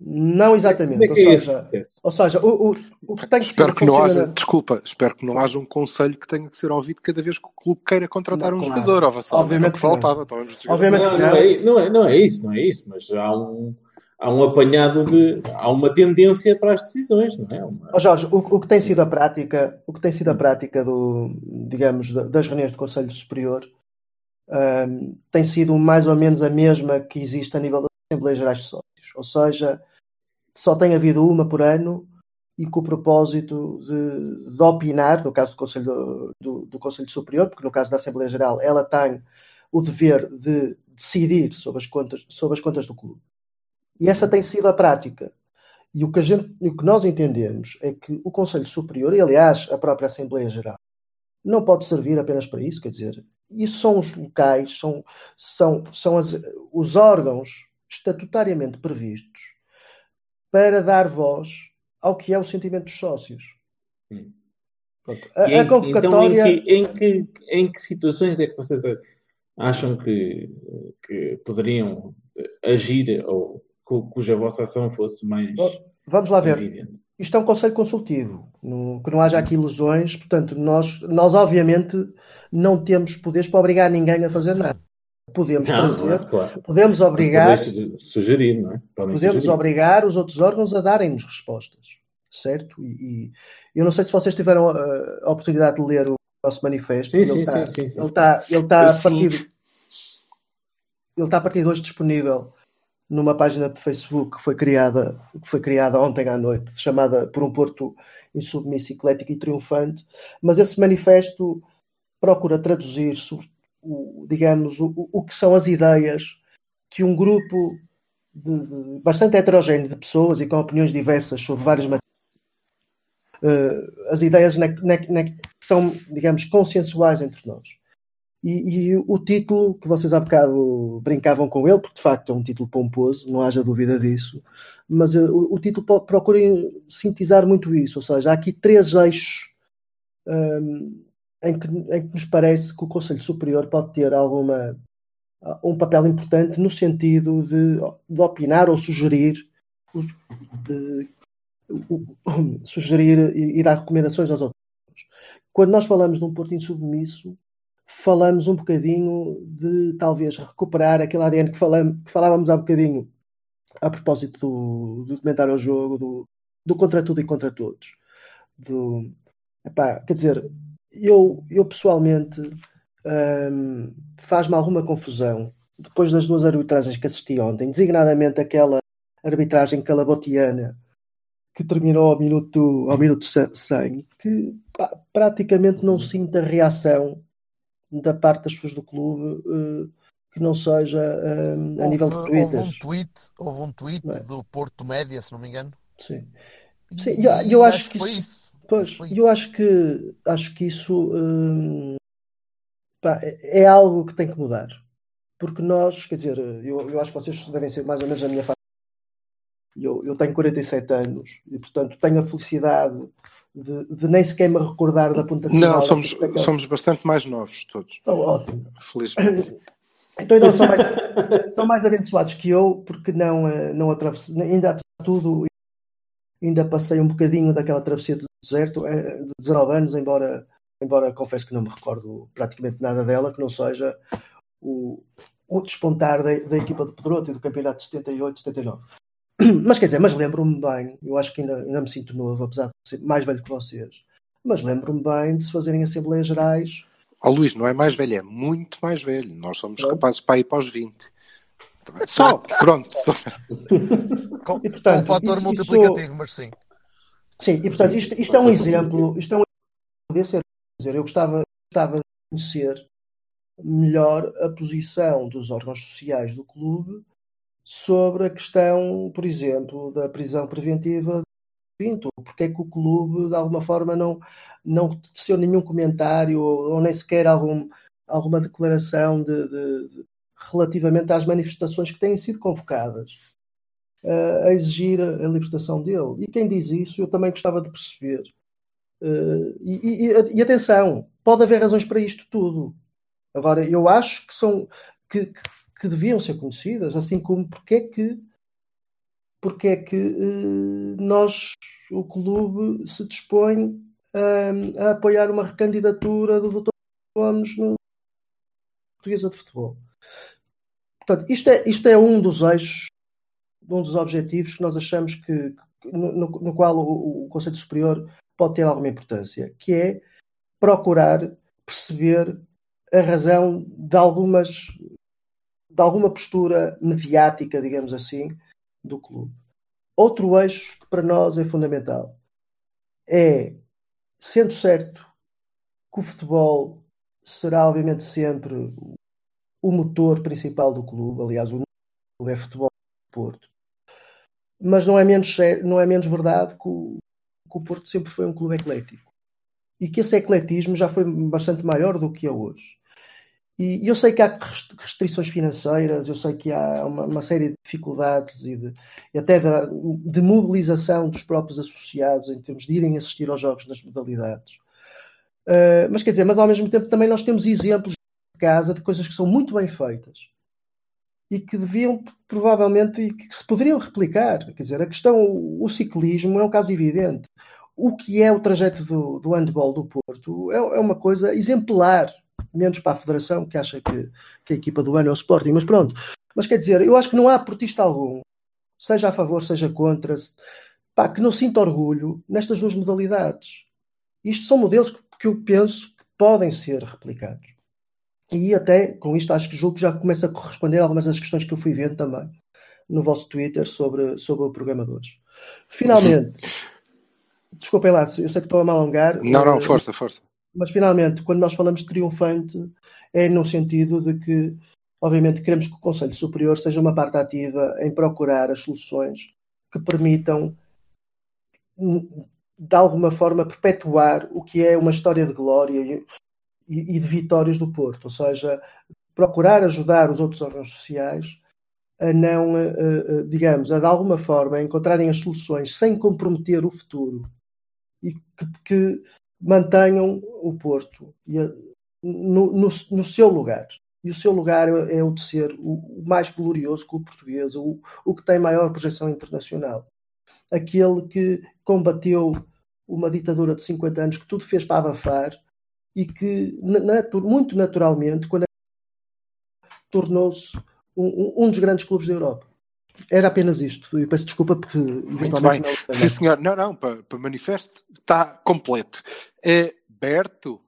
não exatamente. É ou, é seja, ou seja, o, o, o que tem que espero que não haja, Desculpa, espero que não haja um conselho que tenha que ser ouvido cada vez que o clube queira contratar não, um claro. jogador. Ou Obviamente que faltava. Obviamente não, não, é, não, é, não é isso, não é isso, mas há um, há um apanhado de. há uma tendência para as decisões, não é? Uma... Oh Jorge, o, o, que tem sido a prática, o que tem sido a prática do, digamos, das reuniões do Conselho Superior um, tem sido mais ou menos a mesma que existe a nível das Assembleias Gerais de Sócios. Ou seja, só tem havido uma por ano e com o propósito de, de opinar, no caso do Conselho, do, do, Conselho Superior, porque no caso da Assembleia Geral ela tem o dever de decidir sobre as contas, sobre as contas do clube. E essa tem sido a prática. E o que, a gente, o que nós entendemos é que o Conselho Superior, e aliás a própria Assembleia Geral, não pode servir apenas para isso, quer dizer, isso são os locais, são, são, são as, os órgãos estatutariamente previstos para dar voz ao que é o sentimento dos sócios. Hum. Pronto. A, E a em- convocatória. Então, em que, em, que, em que situações é que vocês acham que, que poderiam agir ou cuja vossa ação fosse mais Vamos lá ver. evidente? Isto é um conselho consultivo, no- que não haja aqui ilusões. Portanto, nós, nós obviamente não temos poderes para obrigar ninguém a fazer nada. Podemos Não, trazer, não claro. podemos obrigar, sugerir, não é? Podem podemos sugerir. obrigar os outros órgãos a darem-nos respostas, certo? E, e eu não sei se vocês tiveram uh, a oportunidade de ler o nosso manifesto. Sim, ele sim, está, sim, sim, sim. Ele está, ele está a partir, ele está a partir de hoje disponível numa página de Facebook que foi criada, que foi criada ontem à noite, chamada Por um Porto Insubmisso, Eclético e Triunfante, mas esse manifesto procura traduzir, o, digamos, o, o- que são as ideias que um grupo de- de- bastante heterogéneo de pessoas e com opiniões diversas sobre várias matérias, eh, as ideias que são, digamos, consensuais entre nós. E, e o título, que vocês há bocado brincavam com ele, porque de facto é um título pomposo, não haja dúvida disso, mas eh, o, o título procura sintetizar muito isso, ou seja, há aqui três eixos hum, em, que, em que nos parece que o Conselho Superior pode ter alguma um papel importante no sentido de, de opinar ou sugerir de- o- <coughs> sugerir e, e dar recomendações aos outros. Quando nós falamos de um Porto insubmisso, falamos um bocadinho de talvez recuperar aquele ADN que, falam, que falávamos há bocadinho a propósito do, do comentário ao jogo, do, do contra tudo e contra todos. Do, epá, quer dizer, eu, eu pessoalmente hum, faz-me alguma confusão depois das duas arbitragens que assisti ontem, designadamente aquela arbitragem calabotiana que terminou ao minuto, ao minuto 100, que pá, praticamente não sinto a reação da parte das pessoas do clube eh, que não seja eh, a nível de Houve, houve um tweet, houve um tweet é? do Porto Média, se não me engano. Sim. E, Sim, eu, eu e acho que foi isso, isso. pois, Foi eu acho que acho que isso hum, pá, é é algo que tem que mudar. Porque nós, quer dizer, eu, eu acho que vocês devem ser mais ou menos a minha faixa. Eu, eu tenho 47 anos e, portanto, tenho a felicidade de, de nem sequer me recordar da ponta final. Não, somos, daquela- somos bastante mais novos todos, Então, ótimo. felizmente. <laughs> Então ainda são mais, são mais abençoados que eu, porque não, eh, não atravessei, ainda apesar de tudo, ainda passei um bocadinho daquela travessia do deserto, eh, de 19 anos, embora, embora confesso que não me recordo praticamente nada dela, que não seja o, o despontar da, da equipa de Pedroto e do campeonato de 78, 79. <clears throat> Mas quer dizer, mas lembro-me bem, eu acho que ainda, ainda me sinto novo, apesar de ser mais velho que vocês, mas lembro-me bem de se fazerem Assembleias Gerais Ó Luís, não é mais velho, é muito mais velho. Nós somos Pronto. capazes para ir para os 20. Só, pronto. Só. <laughs> Com, E, portanto, com um fator isso- multiplicativo, mas sim. Sim, e portanto isto, isto é um exemplo, isto é um exemplo quer dizer, eu gostava, gostava de conhecer melhor a posição dos órgãos sociais do clube sobre a questão, por exemplo, da prisão preventiva de Pinto. Porque é que o clube, de alguma forma, não, não teceu nenhum comentário ou, ou nem sequer algum, alguma declaração de, de- de- relativamente às manifestações que têm sido convocadas eh, a exigir a, a libertação dele. E quem diz isso, eu também gostava de perceber. Eh, e, e- e atenção, pode haver razões para isto tudo. Agora, eu acho que são que, que- que deviam ser conhecidas, assim como porque é que porque é que eh, nós, o clube, se dispõe a, a apoiar uma recandidatura do Dr. Gomes no Portuguesa de Futebol. Portanto, isto é, isto é um dos eixos, um dos objetivos que nós achamos que, no- no qual o, o Conselho Superior pode ter alguma importância, que é procurar perceber a razão de algumas de alguma postura mediática, digamos assim, do clube. Outro eixo que para nós é fundamental é, sendo certo que o futebol será obviamente sempre o motor principal do clube, aliás, o clube é futebol do Porto, mas não é menos, não é menos verdade que o, que o Porto sempre foi um clube eclético. e que esse ecletismo já foi bastante maior do que é hoje. E eu sei que há restrições financeiras, eu sei que há uma, uma série de dificuldades e, de, e até de, de, mobilização dos próprios associados em termos de irem assistir aos jogos das modalidades. Uh, mas quer dizer, mas ao mesmo tempo também nós temos exemplos de casa de coisas que são muito bem feitas e que deviam provavelmente e que se poderiam replicar. Quer dizer, a questão, o ciclismo é um caso evidente. O que é o trajeto do, do handball do Porto é, é uma coisa exemplar menos para a Federação, que acha que, que a equipa do ano é o Sporting, mas pronto. Mas quer dizer, eu acho que não há portista algum, seja a favor, seja contra, pá, que não sinta orgulho nestas duas modalidades. Isto são modelos que, que eu penso que podem ser replicados. E até com isto acho que julgo que já começa a corresponder a algumas das questões que eu fui vendo também no vosso Twitter sobre, sobre o programa de hoje. Finalmente, <laughs> desculpem lá, eu sei que estou a me alongar. Não, não, força, força. Mas finalmente, quando nós falamos triunfante, é no sentido de que, obviamente, queremos que o Conselho Superior seja uma parte ativa em procurar as soluções que permitam, de alguma forma, perpetuar o que é uma história de glória e, de vitórias do Porto, ou seja, procurar ajudar os outros órgãos sociais a não, eh, eh, digamos, a de alguma forma encontrarem as soluções sem comprometer o futuro e que, que mantenham o Porto no, no, no, seu lugar. E o seu lugar é, é o de ser o, mais glorioso clube português, o, o que tem maior projeção internacional. Aquele que combateu uma ditadura de 50 anos, que tudo fez para abafar e que, muito naturalmente, quando tornou-se um, um dos grandes clubes da Europa. Era apenas isto. E peço desculpa porque Muito bem. Não, Sim, senhor. Não, não, para, para manifesto está completo. É Berto,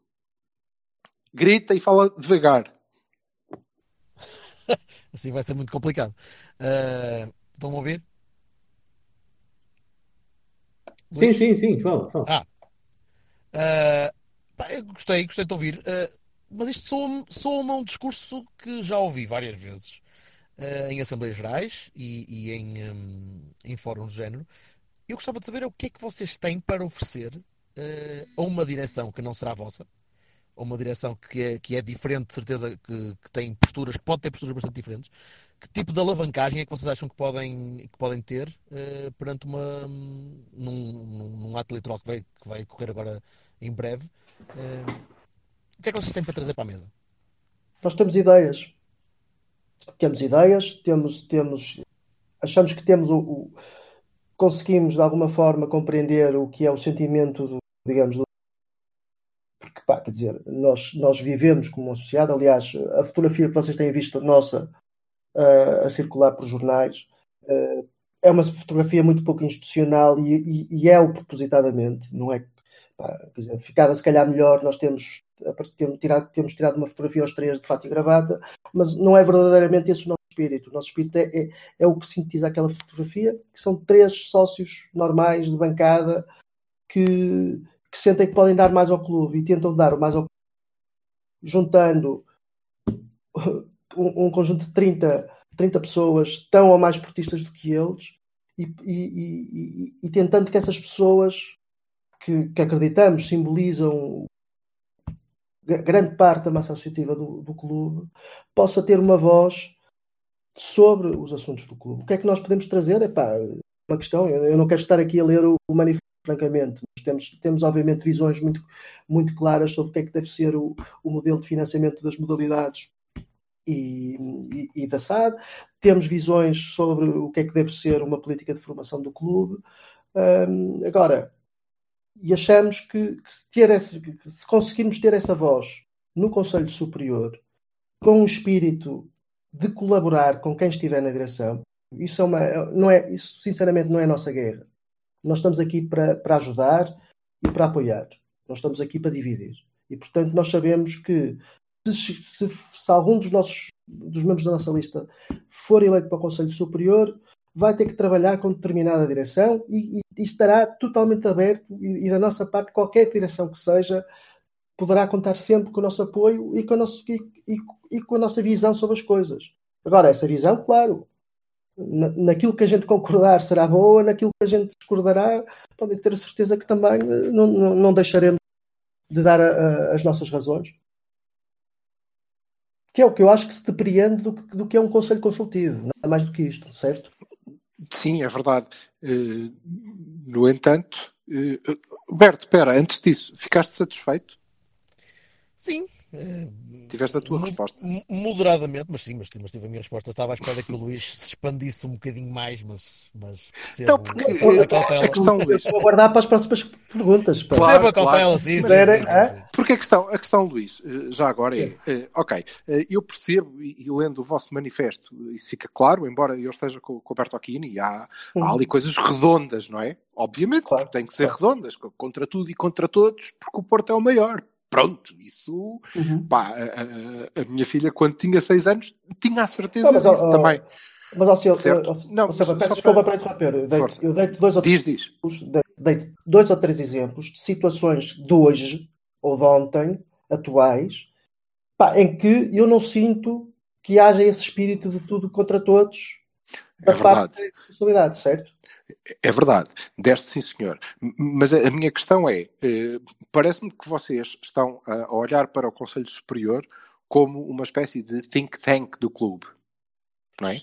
grita e fala devagar. <laughs> assim vai ser muito complicado. Uh, estão a ouvir? Sim, sim, sim, fala, fala. Ah. Uh, pá, gostei, gostei de ouvir. Uh, mas isto soa-me soa um discurso que já ouvi várias vezes uh, em Assembleias Gerais e, e em, um, em fóruns de género. Eu gostava de saber o que é que vocês têm para oferecer uh, a uma direção que não será a vossa, a uma direção que é, que é diferente, de certeza que, que tem posturas, que pode ter posturas bastante diferentes. Que tipo de alavancagem é que vocês acham que podem, que podem ter uh, perante uma num, num, ato eleitoral que vai, que vai correr agora em breve? Uh, o que é que vocês têm para trazer para a mesa? Nós temos ideias temos ideias, temos, temos, achamos que temos o, o, conseguimos de alguma forma compreender o que é o sentimento do, digamos, do, porque pá, quer dizer, nós, nós vivemos como uma sociedade, aliás, a fotografia que vocês têm visto nossa uh, a circular por jornais uh, é uma fotografia muito pouco institucional e, e, e é o propositadamente, não é? Pá, dizer, ficava se calhar melhor nós temos tirado, temos tirado uma fotografia aos três de fato e gravata, mas não é verdadeiramente esse o nosso espírito. O nosso espírito é, é, é, o que sintetiza aquela fotografia, que são três sócios normais de bancada que, que sentem que podem dar mais ao clube e tentam dar o mais ao clube, juntando <laughs> um, um conjunto de 30, 30 pessoas tão ou mais portistas do que eles e, e, e, e tentando que essas pessoas que, que acreditamos simbolizam grande parte da massa associativa do, do clube possa ter uma voz sobre os assuntos do clube. O que é que nós podemos trazer? É uma questão, eu não quero estar aqui a ler o, o manifesto, francamente, mas temos, temos obviamente visões muito, muito claras sobre o que é que deve ser o, o modelo de financiamento das modalidades e, e, e, da SAD, temos visões sobre o que é que deve ser uma política de formação do clube. Um, agora, e achamos que, que, se essa, que, se conseguirmos ter essa voz no Conselho Superior, com um espírito de colaborar com quem estiver na direção, isso, é uma, não é, isso sinceramente não é a nossa guerra. Nós estamos aqui para, para ajudar e para apoiar. Nós estamos aqui para dividir. E, portanto, nós sabemos que se, se, se algum dos nossos dos membros da nossa lista for eleito para o Conselho Superior, vai ter que trabalhar com determinada direção e, e, e estará totalmente aberto e, e, da nossa parte, qualquer direção que seja, poderá contar sempre com o nosso apoio e com, a nosso, e, com a nossa visão sobre as coisas. Agora, essa visão, claro, na, naquilo que a gente concordar será boa, naquilo que a gente discordará, podem ter a certeza que também eh, não, não, não deixaremos de dar a, a, as nossas razões. Que é o que eu acho que se depreende do, do que é um conselho consultivo, nada mais do que isto, certo? Sim, é verdade. Eh, no entanto, eh, Berto, espera, antes disso, ficaste satisfeito? Sim. Tiveste a tua resposta. mo- Moderadamente, mas sim, mas, mas tive a minha resposta. Estava à espera que o Luís se expandisse um bocadinho mais, mas, mas percebo Não, porque, a eh, cautela. a questão, Luís, Vou aguardar para as próximas perguntas. Claro, Percebo a cautela, claro. sim, sim, Mas- sim, sim, sim. Porque a questão, a questão, Luís, eh, já agora é, eh, ok, eh, eu percebo e, e lendo o vosso manifesto, isso fica claro, embora eu esteja com, com o Alberto Aquino, há, há ali coisas redondas, não é? Obviamente, Claro, porque têm que ser claro. redondas, co- contra tudo e contra todos, porque o Porto é o maior. Pronto, isso, Uhum. pá, a, a- a minha filha, quando tinha seis anos, tinha a certeza Não, disso ó, também. Mas, ó, Silva, Certo. ó, Não, mas peço só desculpa para- para interromper. Eu dei-te Força. eu dei-te dois, ou Diz, diz. dei- dei-te dois ou três exemplos de situações de hoje ou de ontem, atuais, pá, em que eu não sinto que haja esse espírito de tudo contra todos É parte da responsabilidade, certo? É verdade, deste sim, senhor. Mas a minha questão é: eh, parece-me que vocês estão a a olhar para o Conselho Superior como uma espécie de think tank do clube. Não é?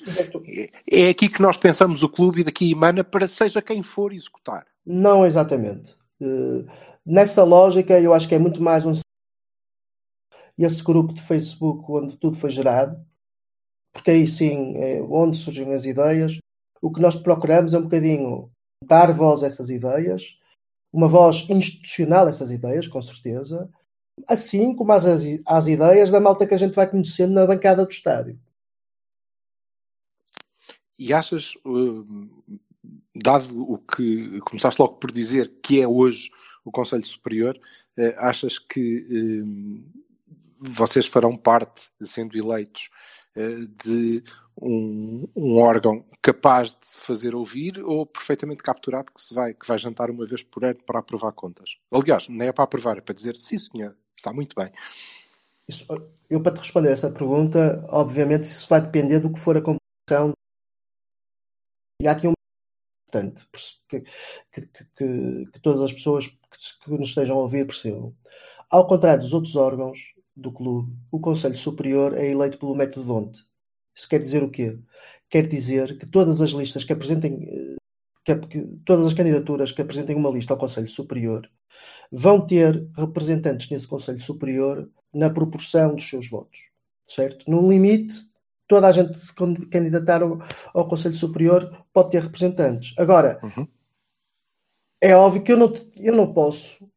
É- É aqui que nós pensamos o clube e daqui emana para seja quem for executar. Não exatamente. Eh, nessa lógica, eu acho que é muito mais um esse grupo de Facebook onde tudo foi gerado, porque aí sim é onde surgem as ideias. O que nós procuramos é um bocadinho dar voz a essas ideias, uma voz institucional a essas ideias, com certeza, assim como às, às ideias da malta que a gente vai conhecendo na bancada do estádio. E achas, eh, dado o que começaste logo por dizer que é hoje o Conselho Superior, eh, achas que eh, vocês farão parte, sendo eleitos, de um, um órgão capaz de se fazer ouvir ou perfeitamente capturado que se vai, que vai jantar uma vez por ano para aprovar contas? Aliás, não é para aprovar, é para dizer sim senhor, está muito bem. Isso, eu, para te responder essa pergunta, obviamente isso vai depender do que for a composição. E há aqui um importante que, que, que, que todas as pessoas que, que nos estejam a ouvir percebam. Ao contrário dos outros órgãos do clube, o Conselho Superior é eleito pelo método Donte. Isso quer dizer o quê? Quer dizer que todas as listas que apresentem, que, que, todas as candidaturas que apresentem uma lista ao Conselho Superior vão ter representantes nesse Conselho Superior na proporção dos seus votos, certo? No limite, toda a gente se candidatar ao, ao Conselho Superior pode ter representantes. Agora, uhum. é óbvio que eu não, eu não posso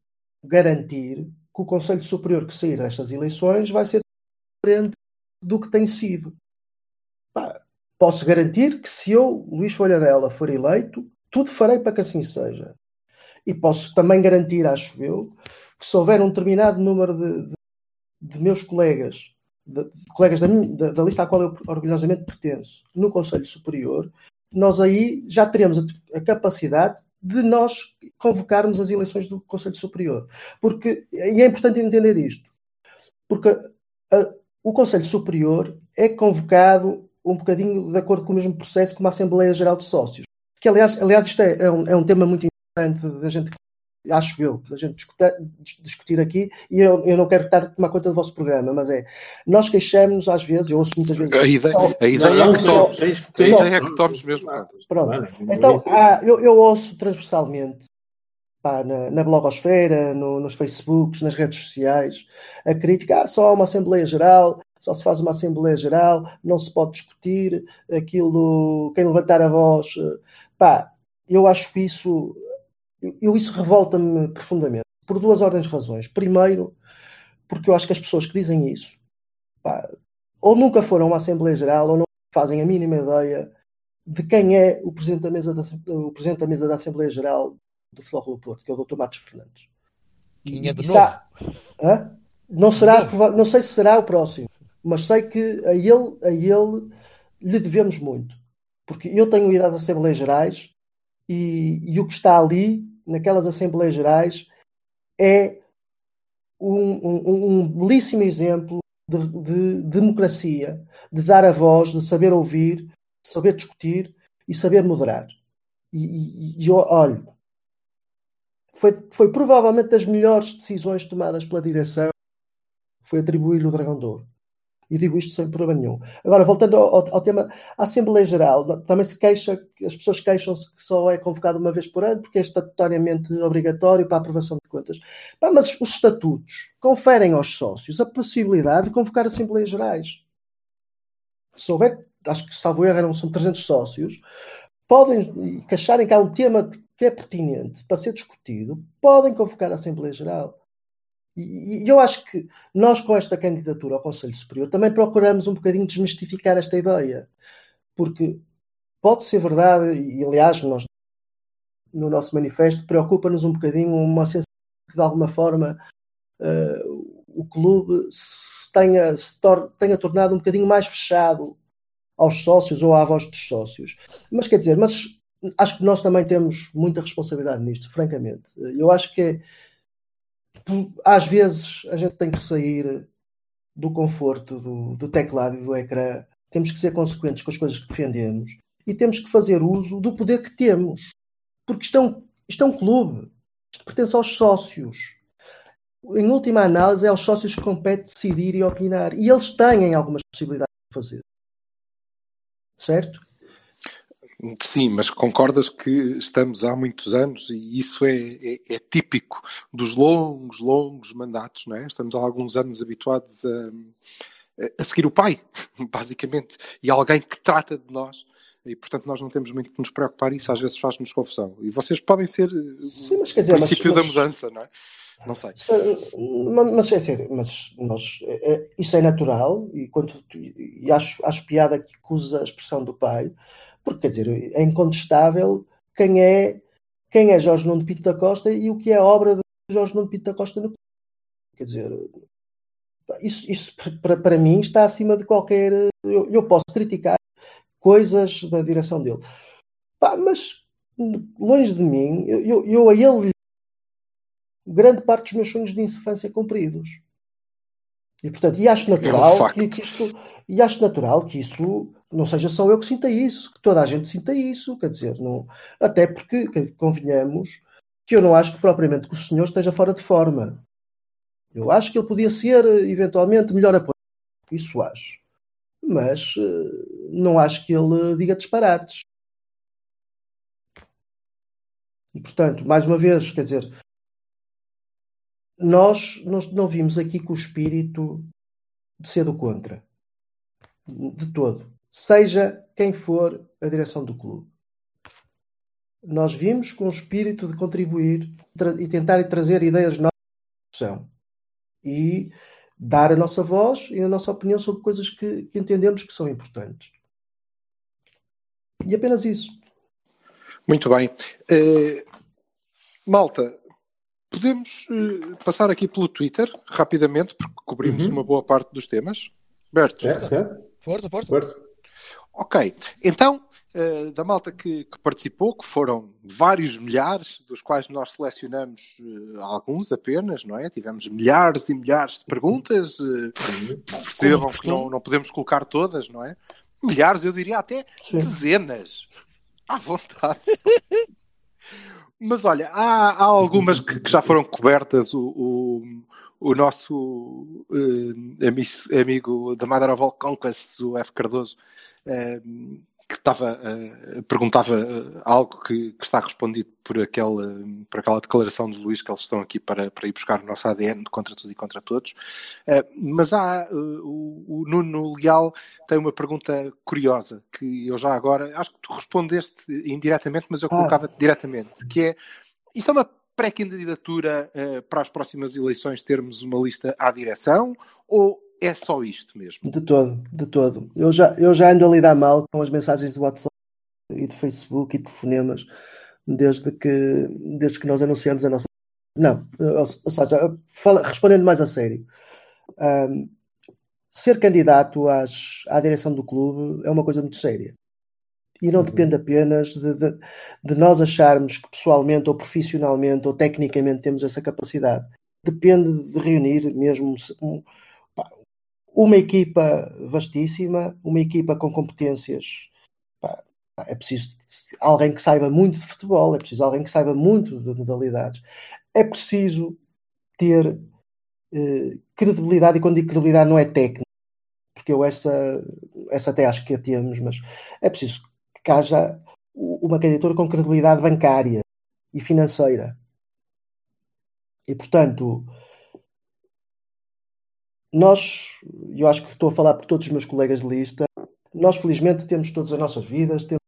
garantir que o Conselho Superior que sair destas eleições vai ser diferente do que tem sido. Posso garantir que se eu, Luís Folha dela, for eleito, tudo farei para que assim seja. E posso também garantir, acho eu, que se houver um determinado número de, de, de meus colegas, de, de colegas da, da, da, lista à qual eu orgulhosamente pertenço, no Conselho Superior, nós aí já teremos a, a capacidade de nós convocarmos as eleições do Conselho Superior. Porque, e é importante entender isto, porque a, o Conselho Superior é convocado um bocadinho de acordo com o mesmo processo como a Assembleia Geral de Sócios. Que, aliás, aliás isto é, é, um, é um tema muito importante da gente, acho eu, da gente discutir, discutir aqui, e eu, eu não quero estar a tomar conta do vosso programa, mas é, nós queixamos às vezes, eu ouço muitas vezes... A ideia, só, a ideia não, é que tomes, a ideia é que tomes mesmo Pronto, então ah, eu, eu ouço transversalmente pá, na, na blogosfera, no, nos Facebooks, nas redes sociais, a crítica, ah, só há uma Assembleia Geral, só se faz uma Assembleia Geral, não se pode discutir aquilo, quem levantar a voz, pá, eu acho isso, eu, isso revolta-me profundamente, por duas ordens de razões. Primeiro, porque eu acho que as pessoas que dizem isso, pá, ou nunca foram uma Assembleia Geral, ou não fazem a mínima ideia de quem é o Presidente da Mesa da, o Presidente da, mesa da Assembleia Geral do Futebol do Porto, que é o Dr. Matos Fernandes. Quem é de novo? Há, não, será, não sei se será o próximo, mas sei que a ele, a ele lhe devemos muito. Porque eu tenho ido às Assembleias Gerais e, e o que está ali, naquelas Assembleias Gerais, é um, um, um belíssimo exemplo de, de, democracia, de dar a voz, de saber ouvir, saber discutir e saber moderar. E, e, e foi, foi provavelmente das melhores decisões tomadas pela direção foi atribuir-lhe o Dragão de Ouro. E digo isto sem problema nenhum. Agora, voltando ao, ao, tema, a Assembleia Geral também se queixa, as pessoas queixam-se que só é convocado uma vez por ano porque é estatutariamente obrigatório para a aprovação de contas. mas os estatutos conferem aos sócios a possibilidade de convocar Assembleias Gerais. Se houver, acho que salvo erro, eram, são 300 sócios, podem, que acharem que há um tema que é pertinente para ser discutido, podem convocar a Assembleia Geral. E, eu acho que nós, com esta candidatura ao Conselho Superior, também procuramos um bocadinho desmistificar esta ideia. Porque pode ser verdade, e aliás, nós no nosso manifesto preocupa-nos um bocadinho uma sensação que de alguma forma uh, o clube se tenha, se tenha tornado um bocadinho mais fechado aos sócios ou à voz dos sócios. Mas quer dizer, mas acho que nós também temos muita responsabilidade nisto, francamente. Eu acho que é, às vezes a gente tem que sair do conforto do, do teclado e do ecrã. Temos que ser consequentes com as coisas que defendemos e temos que fazer uso do poder que temos. Porque isto é um, isto é um clube. Isto pertence aos sócios. Em última análise, é aos sócios que compete decidir e opinar. E eles têm algumas possibilidades de fazer. Certo? Sim, mas concordas que estamos há muitos anos e isso é, é, é, típico dos longos, longos mandatos, não é? Estamos há alguns anos habituados a, a seguir o pai, <laughs> basicamente, e alguém que trata de nós. E, portanto, nós não temos muito que nos preocupar isso às vezes faz-nos confusão. E vocês podem ser Sim, mas, dizer, o princípio mas, da mas, mudança, não é? Não sei. Mas, mas é sério, mas nós, é, isso é natural e, quando, e acho, acho piada que usa a expressão do pai, porque, quer dizer, é incontestável quem é, quem é Jorge Nuno Pinto da Costa e o que é obra de Jorge Nuno Pinto da Costa no Quer dizer, isso, isso para, para mim está acima de qualquer. Eu, eu posso criticar coisas da direção dele. Pá, mas longe de mim, eu, eu, eu a ele grande parte dos meus sonhos de infância cumpridos. E portanto, e acho natural é um que, que isto, e acho natural que isso não seja só eu que sinta isso, que toda a gente sinta isso, quer dizer, não, até porque, convenhamos, que eu não acho que propriamente que o senhor esteja fora de forma. Eu acho que ele podia ser, eventualmente, melhor apoiado. Isso acho. Mas eh, não acho que ele diga disparates. E, portanto, mais uma vez, quer dizer, nós, nós não vimos aqui com o espírito de ser do contra. De todo seja quem for a direção do clube. Nós vimos com o espírito de contribuir e tentar trazer ideias novas discussão e dar a nossa voz e a nossa opinião sobre coisas que, que entendemos que são importantes. E apenas isso. Muito bem. Uh, malta, podemos uh, passar aqui pelo Twitter rapidamente, porque cobrimos uhum. uma boa parte dos temas. Berto. Força, força. força. força. Ok, então, uh, da malta que, que, participou, que foram vários milhares, dos quais nós selecionamos uh, alguns apenas, não é? Tivemos milhares e milhares de perguntas, uh, percebam que não, não podemos colocar todas, não é? Milhares, eu diria até Sim. dezenas. À vontade. <laughs> Mas olha, há, há algumas que, que, já foram cobertas. O, o, o nosso uh, amigo da Mother of All Conquests, o F. Cardoso, uh, que estava, uh, perguntava algo que, que, está respondido por aquela, por aquela declaração de Luís que eles estão aqui para, para ir buscar o nosso ADN contra tudo e contra todos. mas há o, o, Nuno Leal tem uma pergunta curiosa que eu já agora acho que tu respondeste indiretamente, mas eu ah. colocava diretamente, que é isso é uma pré-candidatura uh, para as próximas eleições termos uma lista à direção ou é só isto mesmo? De todo, de todo. Eu já, eu já ando a lidar mal com as mensagens de WhatsApp e de Facebook e de telefonemas desde que, desde que nós anunciamos a nossa. Não, ou, seja, fala, respondendo mais a sério, um, ser candidato às, à direção do clube é uma coisa muito séria e não uhum. depende apenas de, de, de, nós acharmos que pessoalmente ou profissionalmente ou tecnicamente temos essa capacidade. Depende de reunir mesmo uma equipa vastíssima, uma equipa com competências É preciso alguém que saiba muito de futebol, é preciso alguém que saiba muito de modalidades. É preciso ter eh, credibilidade, e quando digo credibilidade não é técnica, porque eu essa, essa até acho que a temos, mas é preciso que haja uma candidatura com credibilidade bancária e financeira. E portanto, nós, eu acho que estou a falar por todos os meus colegas de lista, nós felizmente temos todas as nossas vidas, temos,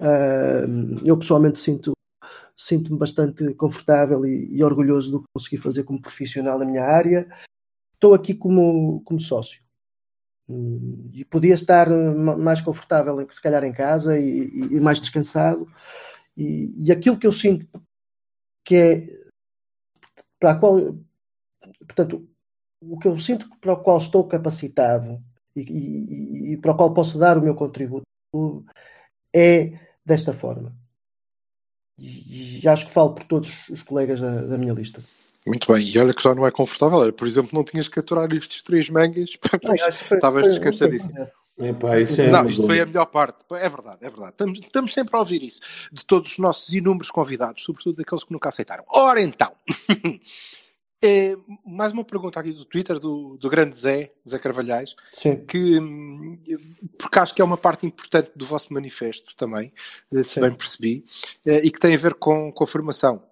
uh, eu pessoalmente sinto sinto-me bastante confortável e, e, orgulhoso do que consegui fazer como profissional na minha área. Estou aqui como, como sócio. E podia estar mais confortável, se calhar, em casa e, e mais descansado. E, e, aquilo que eu sinto que é para a qual, portanto, o que eu sinto para o qual estou capacitado e, e, e, para o qual posso dar o meu contributo é desta forma. E, e acho que falo por todos os colegas da, da, minha lista. Muito bem, e olha que já não é confortável. Era, por exemplo, não tinhas que aturar estes três mangas, <laughs> estavas descansadíssimo. Epá, isso é não, isto foi a melhor parte. É verdade, é verdade. Estamos, estamos, sempre a ouvir isso de todos os nossos inúmeros convidados, sobretudo daqueles que nunca aceitaram. Ora então, <laughs> É, mais uma pergunta aqui do Twitter, do, do grande Zé, Zé Carvalhais, Sim. que porque acho que é uma parte importante do vosso manifesto também, eh, se Sim. bem percebi, eh, e que tem a ver com, com a formação.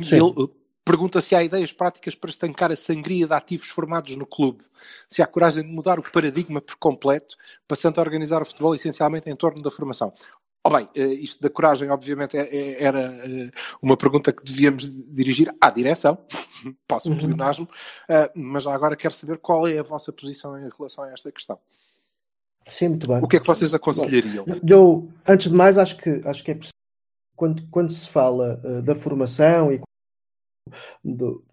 Sim. Ele pergunta se há ideias práticas para estancar a sangria de ativos formados no clube, se há coragem de mudar o paradigma por completo, passando a organizar o futebol essencialmente em torno da formação. Oh bem, eh, isto da coragem, obviamente, é, é, era eh, uma pergunta que devíamos dirigir à direção, <laughs> posso um uhum. Eh, mas agora quero saber qual é a vossa posição em relação a esta questão. Sim, muito bem. O que é que vocês aconselhariam? Eu, antes de mais, acho que, acho que é preciso, quando, quando se fala uh, da formação e do,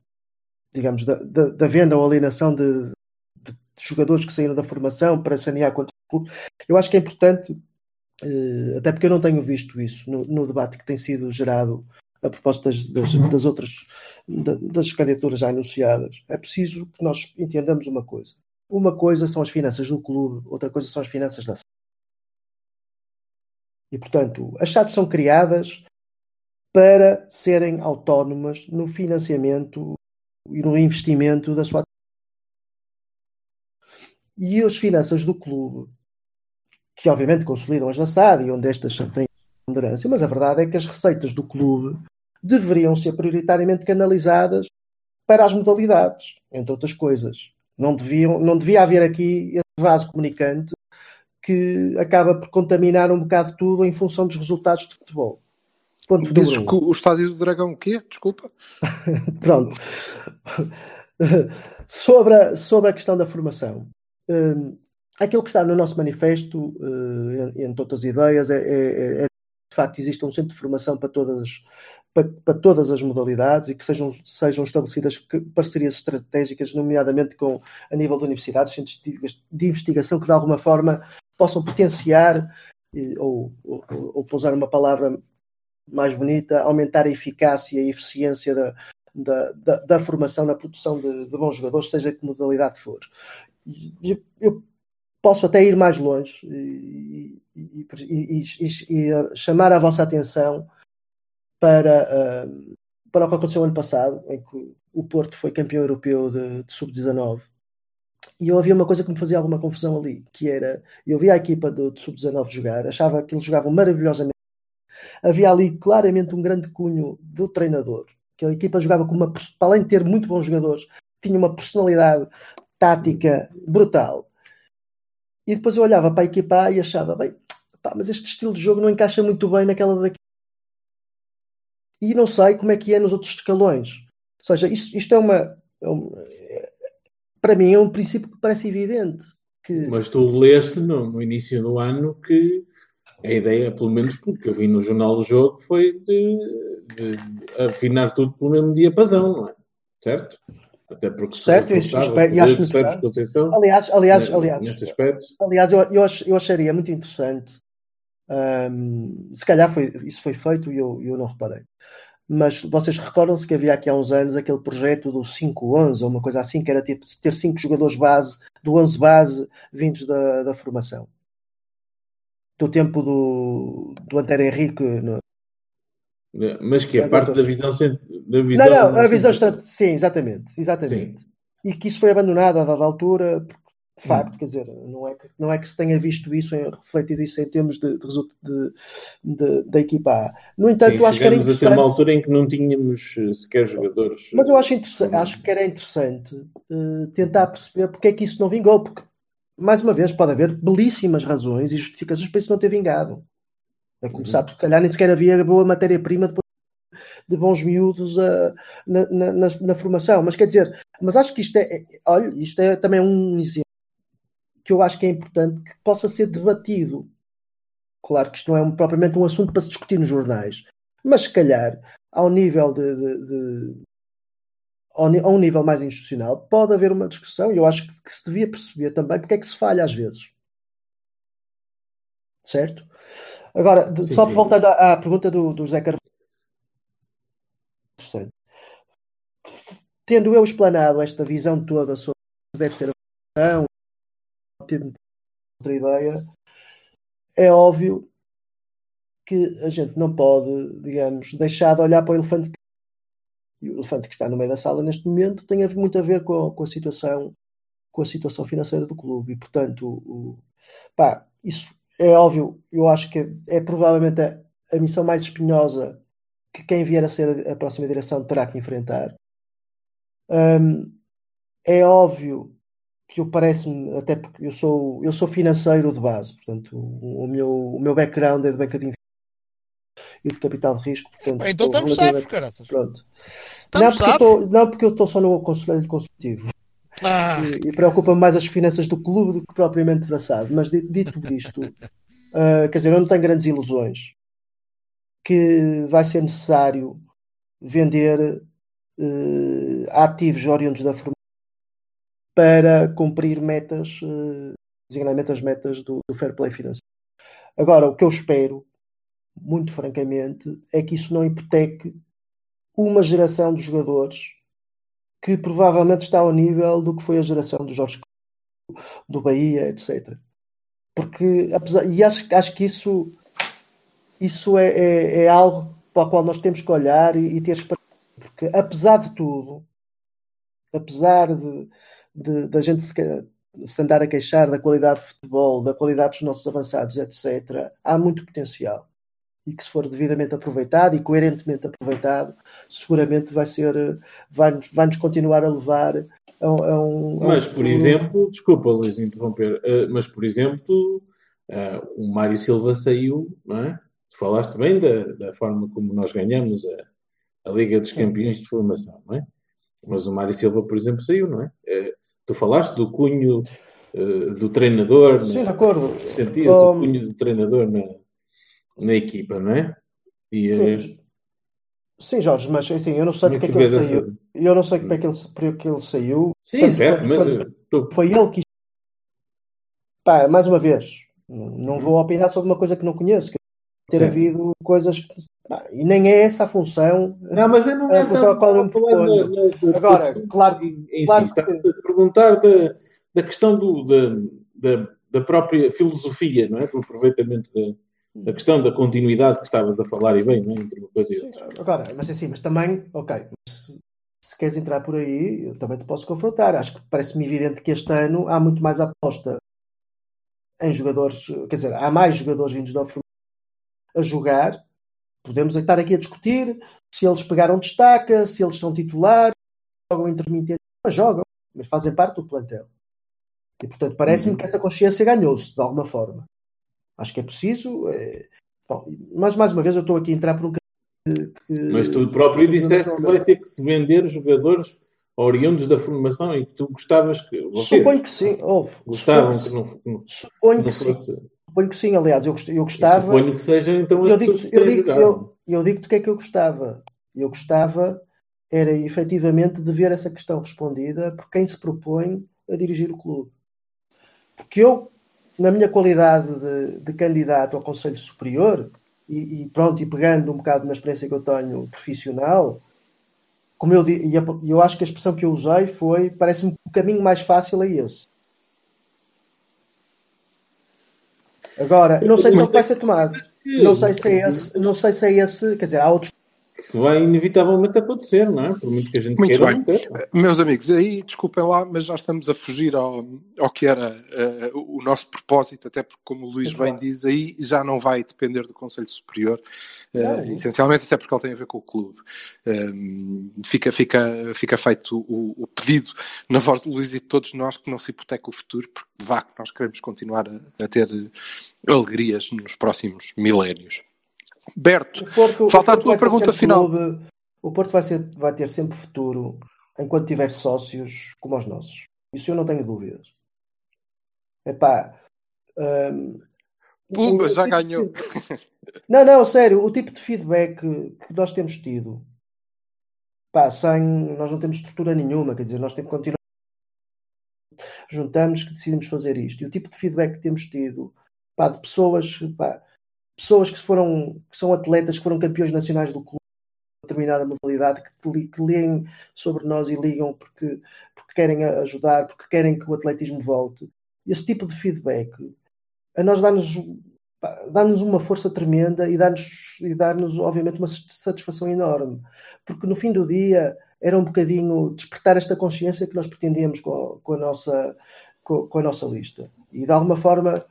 digamos, da, da, da, venda ou alienação de, de, de, jogadores que saíram da formação para sanear contra o clube, eu acho que é importante até porque eu não tenho visto isso no, no, debate que tem sido gerado a propósito das, das, das outras da, das candidaturas já anunciadas. É preciso que nós entendamos uma coisa. Uma coisa são as finanças do clube, outra coisa são as finanças da e, portanto, as SADs são criadas para serem autónomas no financiamento e no investimento da sua e as finanças do clube que obviamente consolidam as da SAD e onde estas têm ponderância, mas a verdade é que as receitas do clube deveriam ser prioritariamente canalizadas para as modalidades, entre outras coisas. Não, deviam, não devia haver aqui esse vaso comunicante que acaba por contaminar um bocado tudo em função dos resultados de futebol. Ponto Dizes que o estádio do Dragão o quê? Desculpa. <laughs> Pronto. <laughs> sobre, a, sobre a questão da formação. Hum, aquilo que está no nosso manifesto, uh, entre outras ideias, é, é, é, de facto existe um centro de formação para todas, para, para, todas as modalidades e que sejam, sejam estabelecidas parcerias estratégicas, nomeadamente com, a nível de universidades, centros de investigação que de alguma forma possam potenciar, ou, ou, ou para usar uma palavra mais bonita, aumentar a eficácia e a eficiência da, da, da, da formação na produção de, de, bons jogadores, seja que modalidade for. Eu posso até ir mais longe e, e, e, e chamar a vossa atenção para, uh, para o que aconteceu ano passado, em que o Porto foi campeão europeu de, de sub-19. E eu havia uma coisa que me fazia alguma confusão ali, que era, eu via a equipa de, de sub-19 jogar, achava que eles jogavam maravilhosamente. Havia ali claramente um grande cunho do treinador, que a equipa jogava com uma, para além de ter muito bons jogadores, tinha uma personalidade tática brutal e depois eu olhava para a equipa e achava, bem, pá, mas este estilo de jogo não encaixa muito bem naquela daqui. E não sei como é que é nos outros escalões. Ou seja, isto, isto é, uma, é uma, Para mim é um princípio que parece evidente. Que... Mas tu leste no, no início do ano que a ideia, pelo menos porque eu vi no jornal do jogo, foi de, de afinar tudo pelo mesmo diapasão, não é? Certo? Até porque certo, isso, espero, e acho muito aliás, aliás, aliás, neste aspecto. aliás eu, eu, eu acharia muito interessante um, se calhar foi, isso foi feito e eu, eu não reparei mas vocês recordam-se que havia aqui há uns anos aquele projeto do 5-11 ou uma coisa assim, que era tipo ter cinco jogadores base, do 11 base, vindos da, da formação. do tempo do, do Antero Henrique. No... Mas que é parte da visão, da visão Não, não, a visão estrate- sim, exatamente, exatamente. E que isso foi abandonado a dada altura, de facto, quer dizer, não é, que, não é que se tenha visto isso, refletido isso em termos de, de resultado de, da equipa A. No entanto, Sim, acho que era chegamos a uma interessante. altura em que não tínhamos eh, sequer jogadores. Mas eu acho, interessante, acho que era interessante eh, tentar perceber porque é que isso não vingou, porque, mais uma vez, pode haver belíssimas razões e justificações para isso não ter vingado. Como Uhum. sabe, se calhar nem sequer havia boa matéria-prima depois de bons miúdos ah, na, na- na- na formação. Mas quer dizer, mas acho que isto é, é- olha, isto é também um exemplo que eu acho que é importante que possa ser debatido. Claro que isto não é um- propriamente um assunto para se discutir nos jornais, mas se calhar, ao nível de, de- de- a um nível mais institucional, pode haver uma discussão e eu acho que se devia perceber também porque é que se falha às vezes. Certo? Agora, Sim, só sim. voltando à, à pergunta do, do Zé Carvalho. Tendo eu explanado esta visão toda sobre o que deve ser a função, tendo outra ideia, é óbvio que a gente não pode, digamos, deixar de olhar para o elefante que e o elefante que está no meio da sala neste momento tem muito a ver com a, com a situação com a situação financeira do clube e portanto o- pá, isso é óbvio eu acho que é, provavelmente a, a missão mais espinhosa que quem vier a ser a, a próxima direção terá que enfrentar Hum, é óbvio que eu parece-me até porque eu sou eu sou financeiro de base portanto o, o meu o meu background é de banca de e de capital de risco portanto Então estamos relativamente- safos, caraças. Pronto. Não Estamos porque, eu safos. tô, não, porque eu estou só no conselho consultivo Ah, e, e preocupa-me mais as finanças do clube do que propriamente SAD. Mas di- dito isto, ah, quer dizer, eu não tenho grandes ilusões que vai ser necessário vender ah, ativos oriundos da formação para cumprir metas, ah, designadamente as metas do, do fair play financeiro. Agora, o que eu espero, muito francamente, é que isso não hipoteque uma geração de jogadores que provavelmente está ao nível do que foi a geração do Jorge do Bahia, etc. Porque, apesar, e acho, acho que isso, isso é, é, é algo para o qual nós temos que olhar e, e ter esperança. Porque, apesar de tudo, apesar de, da gente se, se andar a queixar da qualidade de futebol, da qualidade dos nossos avançados, etc., há muito potencial. E que, se for devidamente aproveitado e coerentemente aproveitado, seguramente vai ser, vai, vai nos continuar a levar a, um- a um. a um Mas, por exemplo, desculpa, Luís, interromper, eh, mas, por exemplo, eh, o Mário Silva saiu, não é? Tu falaste bem da, da forma como nós ganhamos a, a Liga dos Campeões de Formação, não é? Mas o Mário Silva, por exemplo, saiu, não é? Eh, tu falaste do cunho do treinador, Sim, de no acordo. sentido Um, do cunho do treinador na, na equipa, não é? E, Sim, sim, Jorge, mas assim, eu não sei porque é que que ele essa- saiu. Eu não sei porque é que ele, porque é que ele saiu. Sim, Tanto certo, mas eh, foi ele que. Pá, mais uma vez, não vou opinar sobre uma coisa que não conheço. que Ter Certo. havido coisas. que- pá, e nem é essa a função. Não, mas eu não a é função a qual eu me a proponho. Agora, claro, em, claro si, estava a perguntar da, da questão do, da, da, da própria filosofia, não é? Do aproveitamento da, da questão da continuidade que estavas a falar e bem, não é? Entre uma coisa e outra. Agora, mas assim, mas também, ok, se, se queres entrar por aí, eu também te posso confrontar. Acho que parece-me evidente que este ano há muito mais aposta em jogadores, quer dizer, há mais jogadores vindos da formação a jogar. Podemos estar aqui a discutir se eles pegaram destaca, se eles são titulares, jogam intermitente, mas jogam, mas fazem parte do plantel. E portanto, parece-me Uhum. que essa consciência ganhou-se de alguma forma. Acho que é preciso. é, Bom, mas mais uma vez eu estou aqui a entrar por um caminho que, que- Mas tu próprio disseste que vai ter que se vender jogadores oriundos da formação e que tu gostavas que. Suponho que sim. Houve. gostavam que que, não, que não- suponho que que não sim. fosse. Suponho que sim. Aliás, eu, eu gostava. Suponho que sejam então eu digo, que eu digo, eu, eu digo-te o que é que eu gostava. Eu gostava era efetivamente de ver essa questão respondida por quem se propõe a dirigir o clube. Porque eu, na minha qualidade de, de candidato ao Conselho Superior, e, e pronto, e pegando um bocado na experiência que eu tenho profissional, como eu, e eu acho que a expressão que eu usei foi: parece-me que o caminho mais fácil é esse. Agora, não sei se é o que vai ser tomado. Não sei se é esse, não sei se é esse, quer dizer, há outros Isso vai inevitavelmente acontecer, não é? Por muito que a gente Muito queira bem. queira. Meus amigos, aí desculpem lá, mas já estamos a fugir ao, ao que era eh, o nosso propósito, até porque, como o Luís bem diz, aí já não vai depender do Conselho Superior, eh, Não. essencialmente até porque ele tem a ver com o clube. Eh, fica, fica, fica feito o, o pedido na voz do Luís e de todos nós que não se hipoteca o futuro, porque vá que nós queremos continuar a, a ter eh, alegrias nos próximos milénios. Berto, Porto- falta a tua pergunta final. o Porto vai, ser, vai ter sempre futuro enquanto tiver sócios como os nossos. Isso eu não tenho dúvidas. Epá. hum, Pumba, já tipo de- ganhou. Não, não, sério, o tipo de feedback que nós temos tido, pá, sem, nós não temos estrutura nenhuma, quer dizer, nós temos que continuar. Juntamos que decidimos fazer isto. E o tipo de feedback que temos tido, pá, de pessoas, pá, pessoas que foram, que são atletas, que foram campeões nacionais do clube, de determinada modalidade, que, que leem sobre nós e ligam porque, porque querem ajudar, porque querem que o atletismo volte. Esse tipo de feedback a nós dá-nos dá-nos uma força tremenda e dá-nos, e dá-nos obviamente, uma satisfação enorme. Porque no fim do dia era um bocadinho despertar esta consciência que nós pretendíamos com a, com a nossa, com, com a nossa lista. E de alguma forma,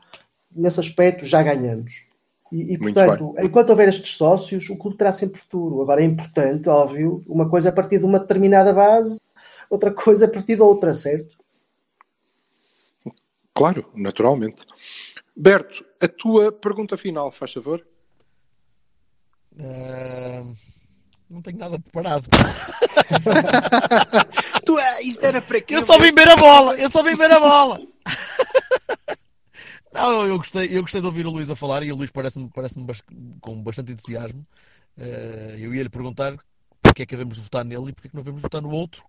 nesse aspecto, já ganhamos. E, e, portanto, enquanto houver estes sócios, o clube terá sempre futuro. Agora é importante, óbvio, uma coisa é a partir de uma determinada base, outra coisa é a partir de outra, certo? Claro, naturalmente. Berto, a tua pergunta final, faz favor. Ah, não tenho nada preparado. <laughs> Tu, é, isto era para quê? Eu só vim ver a bola! Eu só vim ver a bola! <laughs> Não, eu gostei, eu gostei de ouvir o Luís a falar e o Luís parece-me parece com bastante entusiasmo. Eh, eu ia lhe perguntar porque é que devemos votar nele e porque é que não devemos votar no outro,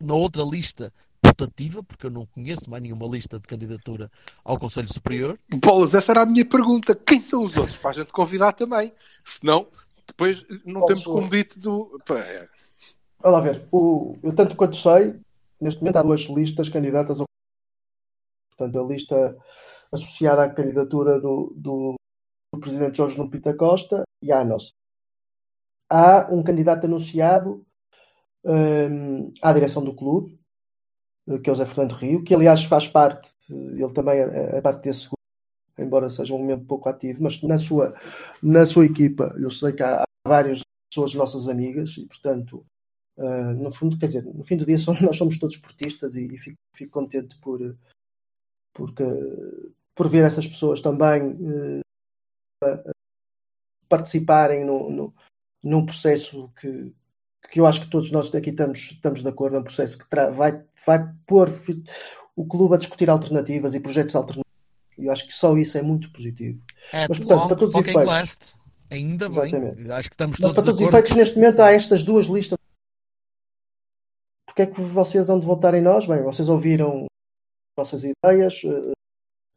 na outra lista votativa, porque eu não conheço mais nenhuma lista de candidatura ao Conselho Superior. Bolas, essa era a minha pergunta. Quem são os outros? Para a gente convidar também. Senão, depois não Posso- temos convite do. É. Olha lá ver, o, eu tanto quanto sei, neste momento há duas listas candidatas ao portanto, a lista associada à candidatura do, do, do presidente Jorge Nuno Pita Costa e à nossa. Há um candidato anunciado hum, à direção do clube, eh, que é o Zé Fernando Rio, que aliás faz parte, eh, ele também é, é parte desse grupo, embora seja um momento pouco ativo, mas na sua, na sua equipa eu sei que há, há várias pessoas nossas amigas e, portanto, Uh, no fundo, quer dizer, no fim do dia <laughs> nós somos todos esportistas e, e fico, fico contente por, porque, por ver essas pessoas também uh, participarem no, no, num processo que, que eu acho que todos nós aqui estamos, estamos de acordo, é um processo que vai, vai pôr o clube a discutir alternativas e projetos alternativos. E eu acho que só isso é muito positivo. At Mas, portanto, para todos os efeitos. last. Ainda bem. Exatamente. Acho que estamos Mas todos para de todos os efeitos, neste momento há estas duas listas. Porque é que vocês vão de votar em nós? Bem, vocês ouviram nossas ideias,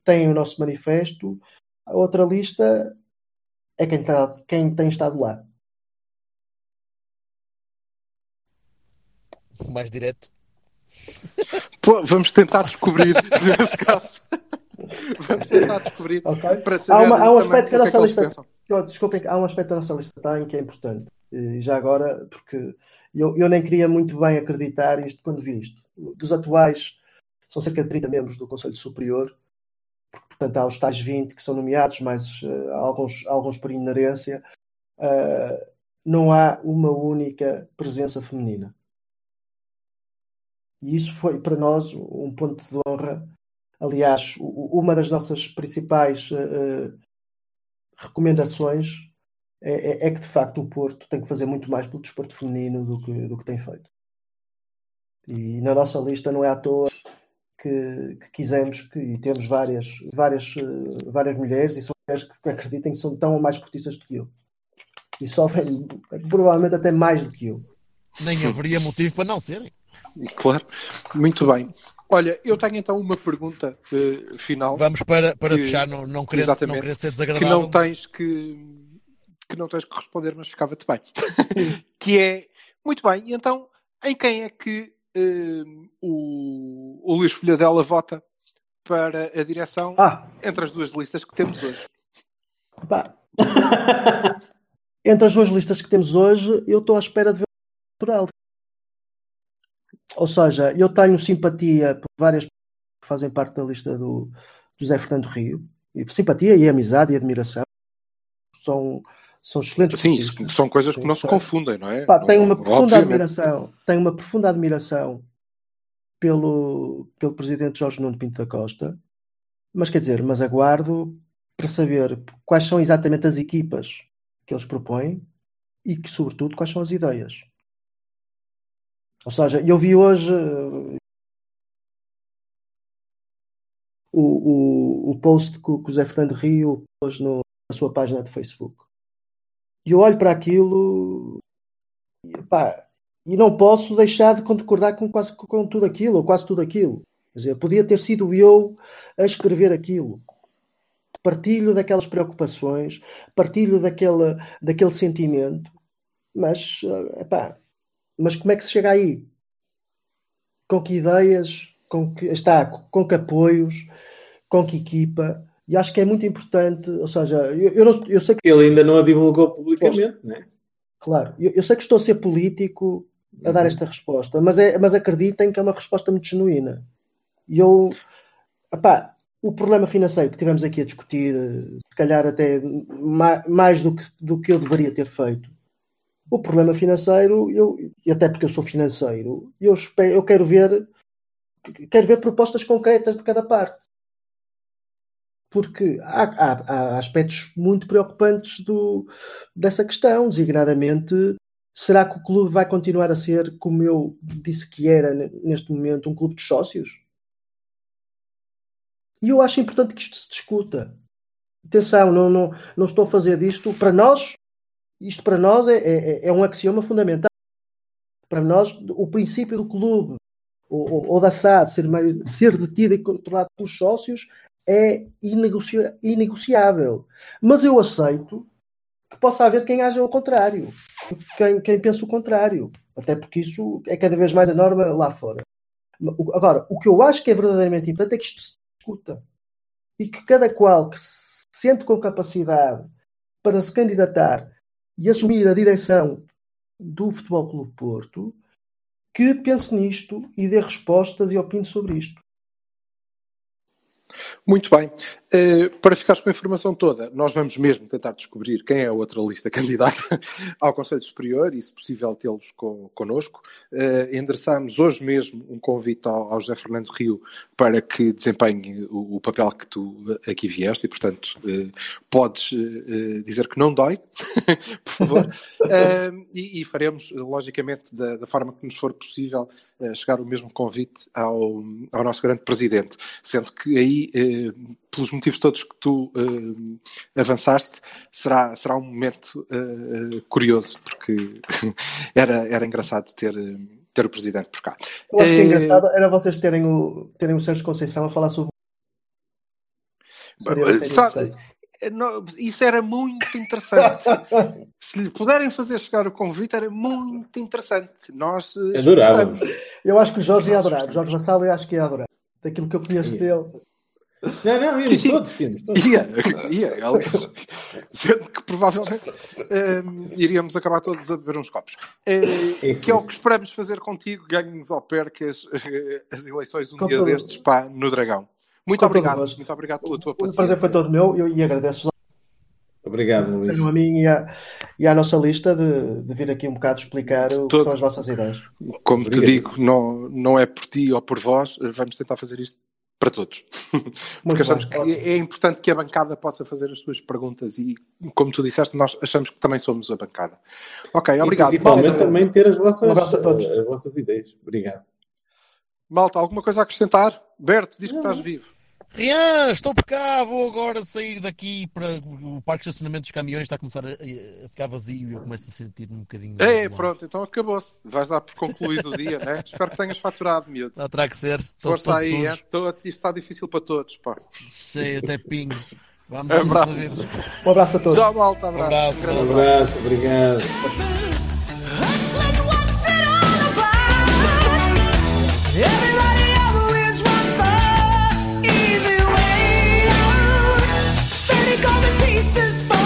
têm o nosso manifesto. A outra lista é quem, tá, quem tem estado lá. Mais direto. Pô, vamos tentar descobrir, <laughs> nesse caso. Vamos tentar descobrir Ok? para Há, uma- há um aspecto que a é nossa lista. Desculpem, há um aspecto da nossa lista tem que é importante. E já agora, porque eu, eu nem queria muito bem acreditar isto quando vi isto. Dos atuais, são cerca de 30 membros do Conselho Superior, portanto há os tais 20 que são nomeados, mais eh, alguns, alguns por inerência. Ah, não há uma única presença feminina. E isso foi para nós um ponto de honra. Aliás, uma das nossas principais eh, recomendações é, é- é que de facto o Porto tem que fazer muito mais pelo desporto feminino do que, do que tem feito. E na nossa lista não é à toa que, que quisemos que, e temos várias, várias, eh, várias mulheres e são mulheres que acreditem que são tão ou mais esportistas do que eu. E sofrem provavelmente até mais do que eu. Nem haveria motivo para não serem. Claro, muito bem. Olha, eu tenho então uma pergunta eh, final. Vamos para, para Que- fechar, não, não, querendo, Exatamente. não querendo ser que desagradável. não tens que que não tens que responder, mas ficava-te bem. <laughs> que é muito bem. E então, em quem é que eh, o, o Luís Folhadela vota para a direção Ah, entre as duas listas que temos hoje. <laughs> Entre as duas listas que temos hoje, eu estou à espera de ver o natural. Ou seja, eu tenho simpatia por várias pessoas que fazem parte da lista do José Fernando Rio. E simpatia e amizade e admiração. São, são excelentes. Sim, isso são coisas que não se confundem, não é? Pá, tenho uma profunda Obviamente. admiração, tenho uma profunda admiração pelo, pelo presidente Jorge Nuno Pinto da Costa, mas quer dizer, mas aguardo para saber quais são exatamente as equipas que eles propõem e que, sobretudo, quais são as ideias. Ou seja, eu vi hoje eh, o, o, o post que o que o José Fernando Rio pôs no- na sua página de Facebook. E eu olho para aquilo e, pá, e não posso deixar de concordar com quase com tudo aquilo, ou quase tudo aquilo. Quer dizer, podia ter sido eu a escrever aquilo. Partilho daquelas preocupações, partilho daquele, daquele sentimento, mas, eh, mas como é que se chega aí? Com que ideias? Com que, está, com que apoios? Com que equipa? E acho que é muito importante, ou seja, eu, eu, não- eu sei que Ele ainda não a divulgou publicamente, né? Claro, eu, eu sei que estou a ser político a dar esta resposta, mas, é, mas acreditem que é uma resposta muito genuína. E eu, epá, o problema financeiro que tivemos aqui a discutir, se calhar até ma- mais do que, do que eu deveria ter feito, o problema financeiro, eu, e até porque eu sou financeiro, eu, espe- eu quero ver quero ver propostas concretas de cada parte. Porque há, há- há aspectos muito preocupantes do, dessa questão, designadamente, será que o clube vai continuar a ser, como eu disse que era ne- neste momento, um clube de sócios? E eu acho importante que isto se discuta. Atenção, não, não, não estou a fazer disto para nós, isto para nós é, é, é um axioma fundamental. Para nós, o princípio do clube ou, ou, ou da SAD ser, ser detido e controlado pelos sócios é inegociável. Mas eu aceito que possa haver quem haja o contrário, quem, quem pense o contrário, até porque isso é cada vez mais a norma lá fora. Agora, o que eu acho que é verdadeiramente importante é que isto se discuta e que cada qual que se sente com capacidade para se candidatar e assumir a direção do Futebol Clube Porto, que pense nisto e dê respostas e opine sobre isto. Muito bem. Eh, para ficares com a informação toda, nós vamos mesmo tentar descobrir quem é a outra lista <laughs> candidata ao Conselho Superior e, se possível, tê-los con connosco. Eh, endereçamos hoje mesmo um convite ao, ao José Fernando Rio para que desempenhe o, o papel que tu aqui vieste e, portanto, eh, podes eh, dizer que não dói, <laughs> por favor. Eh, e, e faremos, logicamente, da, da forma que nos for possível, eh, chegar o mesmo convite ao, ao nosso grande presidente, sendo que aí, eh, pelos motivos todos que tu eh, avançaste, será, será um momento eh, curioso, porque <laughs> era, era engraçado ter, ter o presidente por cá. Eu acho que é engraçado era vocês terem o, terem o Sérgio Conceição a falar sobre. Seria- seria Sabe- interessante. Não, isso era muito interessante. <laughs> Se lhe puderem fazer chegar o convite, era muito interessante. Nós Adorávamos. Eu acho que o Jorge ia adorar. Jorge Vassalo, eu acho que ia adorar. Daquilo que eu conheço Ia. dele. Não, não, íamos Sim, sim. todos, íamos todos. Ia, ia, aliás, <laughs> sendo que provavelmente eh, iríamos acabar todos a beber uns copos. Isso, que é o que esperamos fazer contigo, ganhes ou percas eh, as eleições um Com dia todo- destes, pá, no Dragão. Muito Com obrigado, muito obrigado pela tua O paciência. prazer foi todo meu eu, e agradeço Obrigado, Luís. a mim e, a, e à nossa lista de, de vir aqui um bocado explicar o que são as nossas ideias. Como te Obrigado. digo, não, não é por ti ou por vós, vamos tentar fazer isto para todos. <laughs> Porque achamos bem, que ótimo. é importante que a bancada possa fazer as suas perguntas e, como tu disseste, nós achamos que também somos a bancada. Ok, E obrigado. principalmente Malta, também ter as vossas, Um todos. as vossas ideias. Obrigado. Malta, alguma coisa a acrescentar? Berto, diz que estás vivo. Rian, estou por cá, vou agora sair daqui para o parque de estacionamento dos caminhões, está a começar a, a ficar vazio e eu começo a sentir um bocadinho. É, pronto, então acabou-se. Vais dar por concluído o dia, né? <laughs> Espero que tenhas faturado, miúdo. Não terá que ser. Força aí, é? Tô- isto está difícil para todos, pá. cheio até pingo. Vamos, vamos Abraço. saber. Um abraço a todos. Já, malta, abraço. Abraço, Um grande Um abraço. abraço, obrigado. This is fun.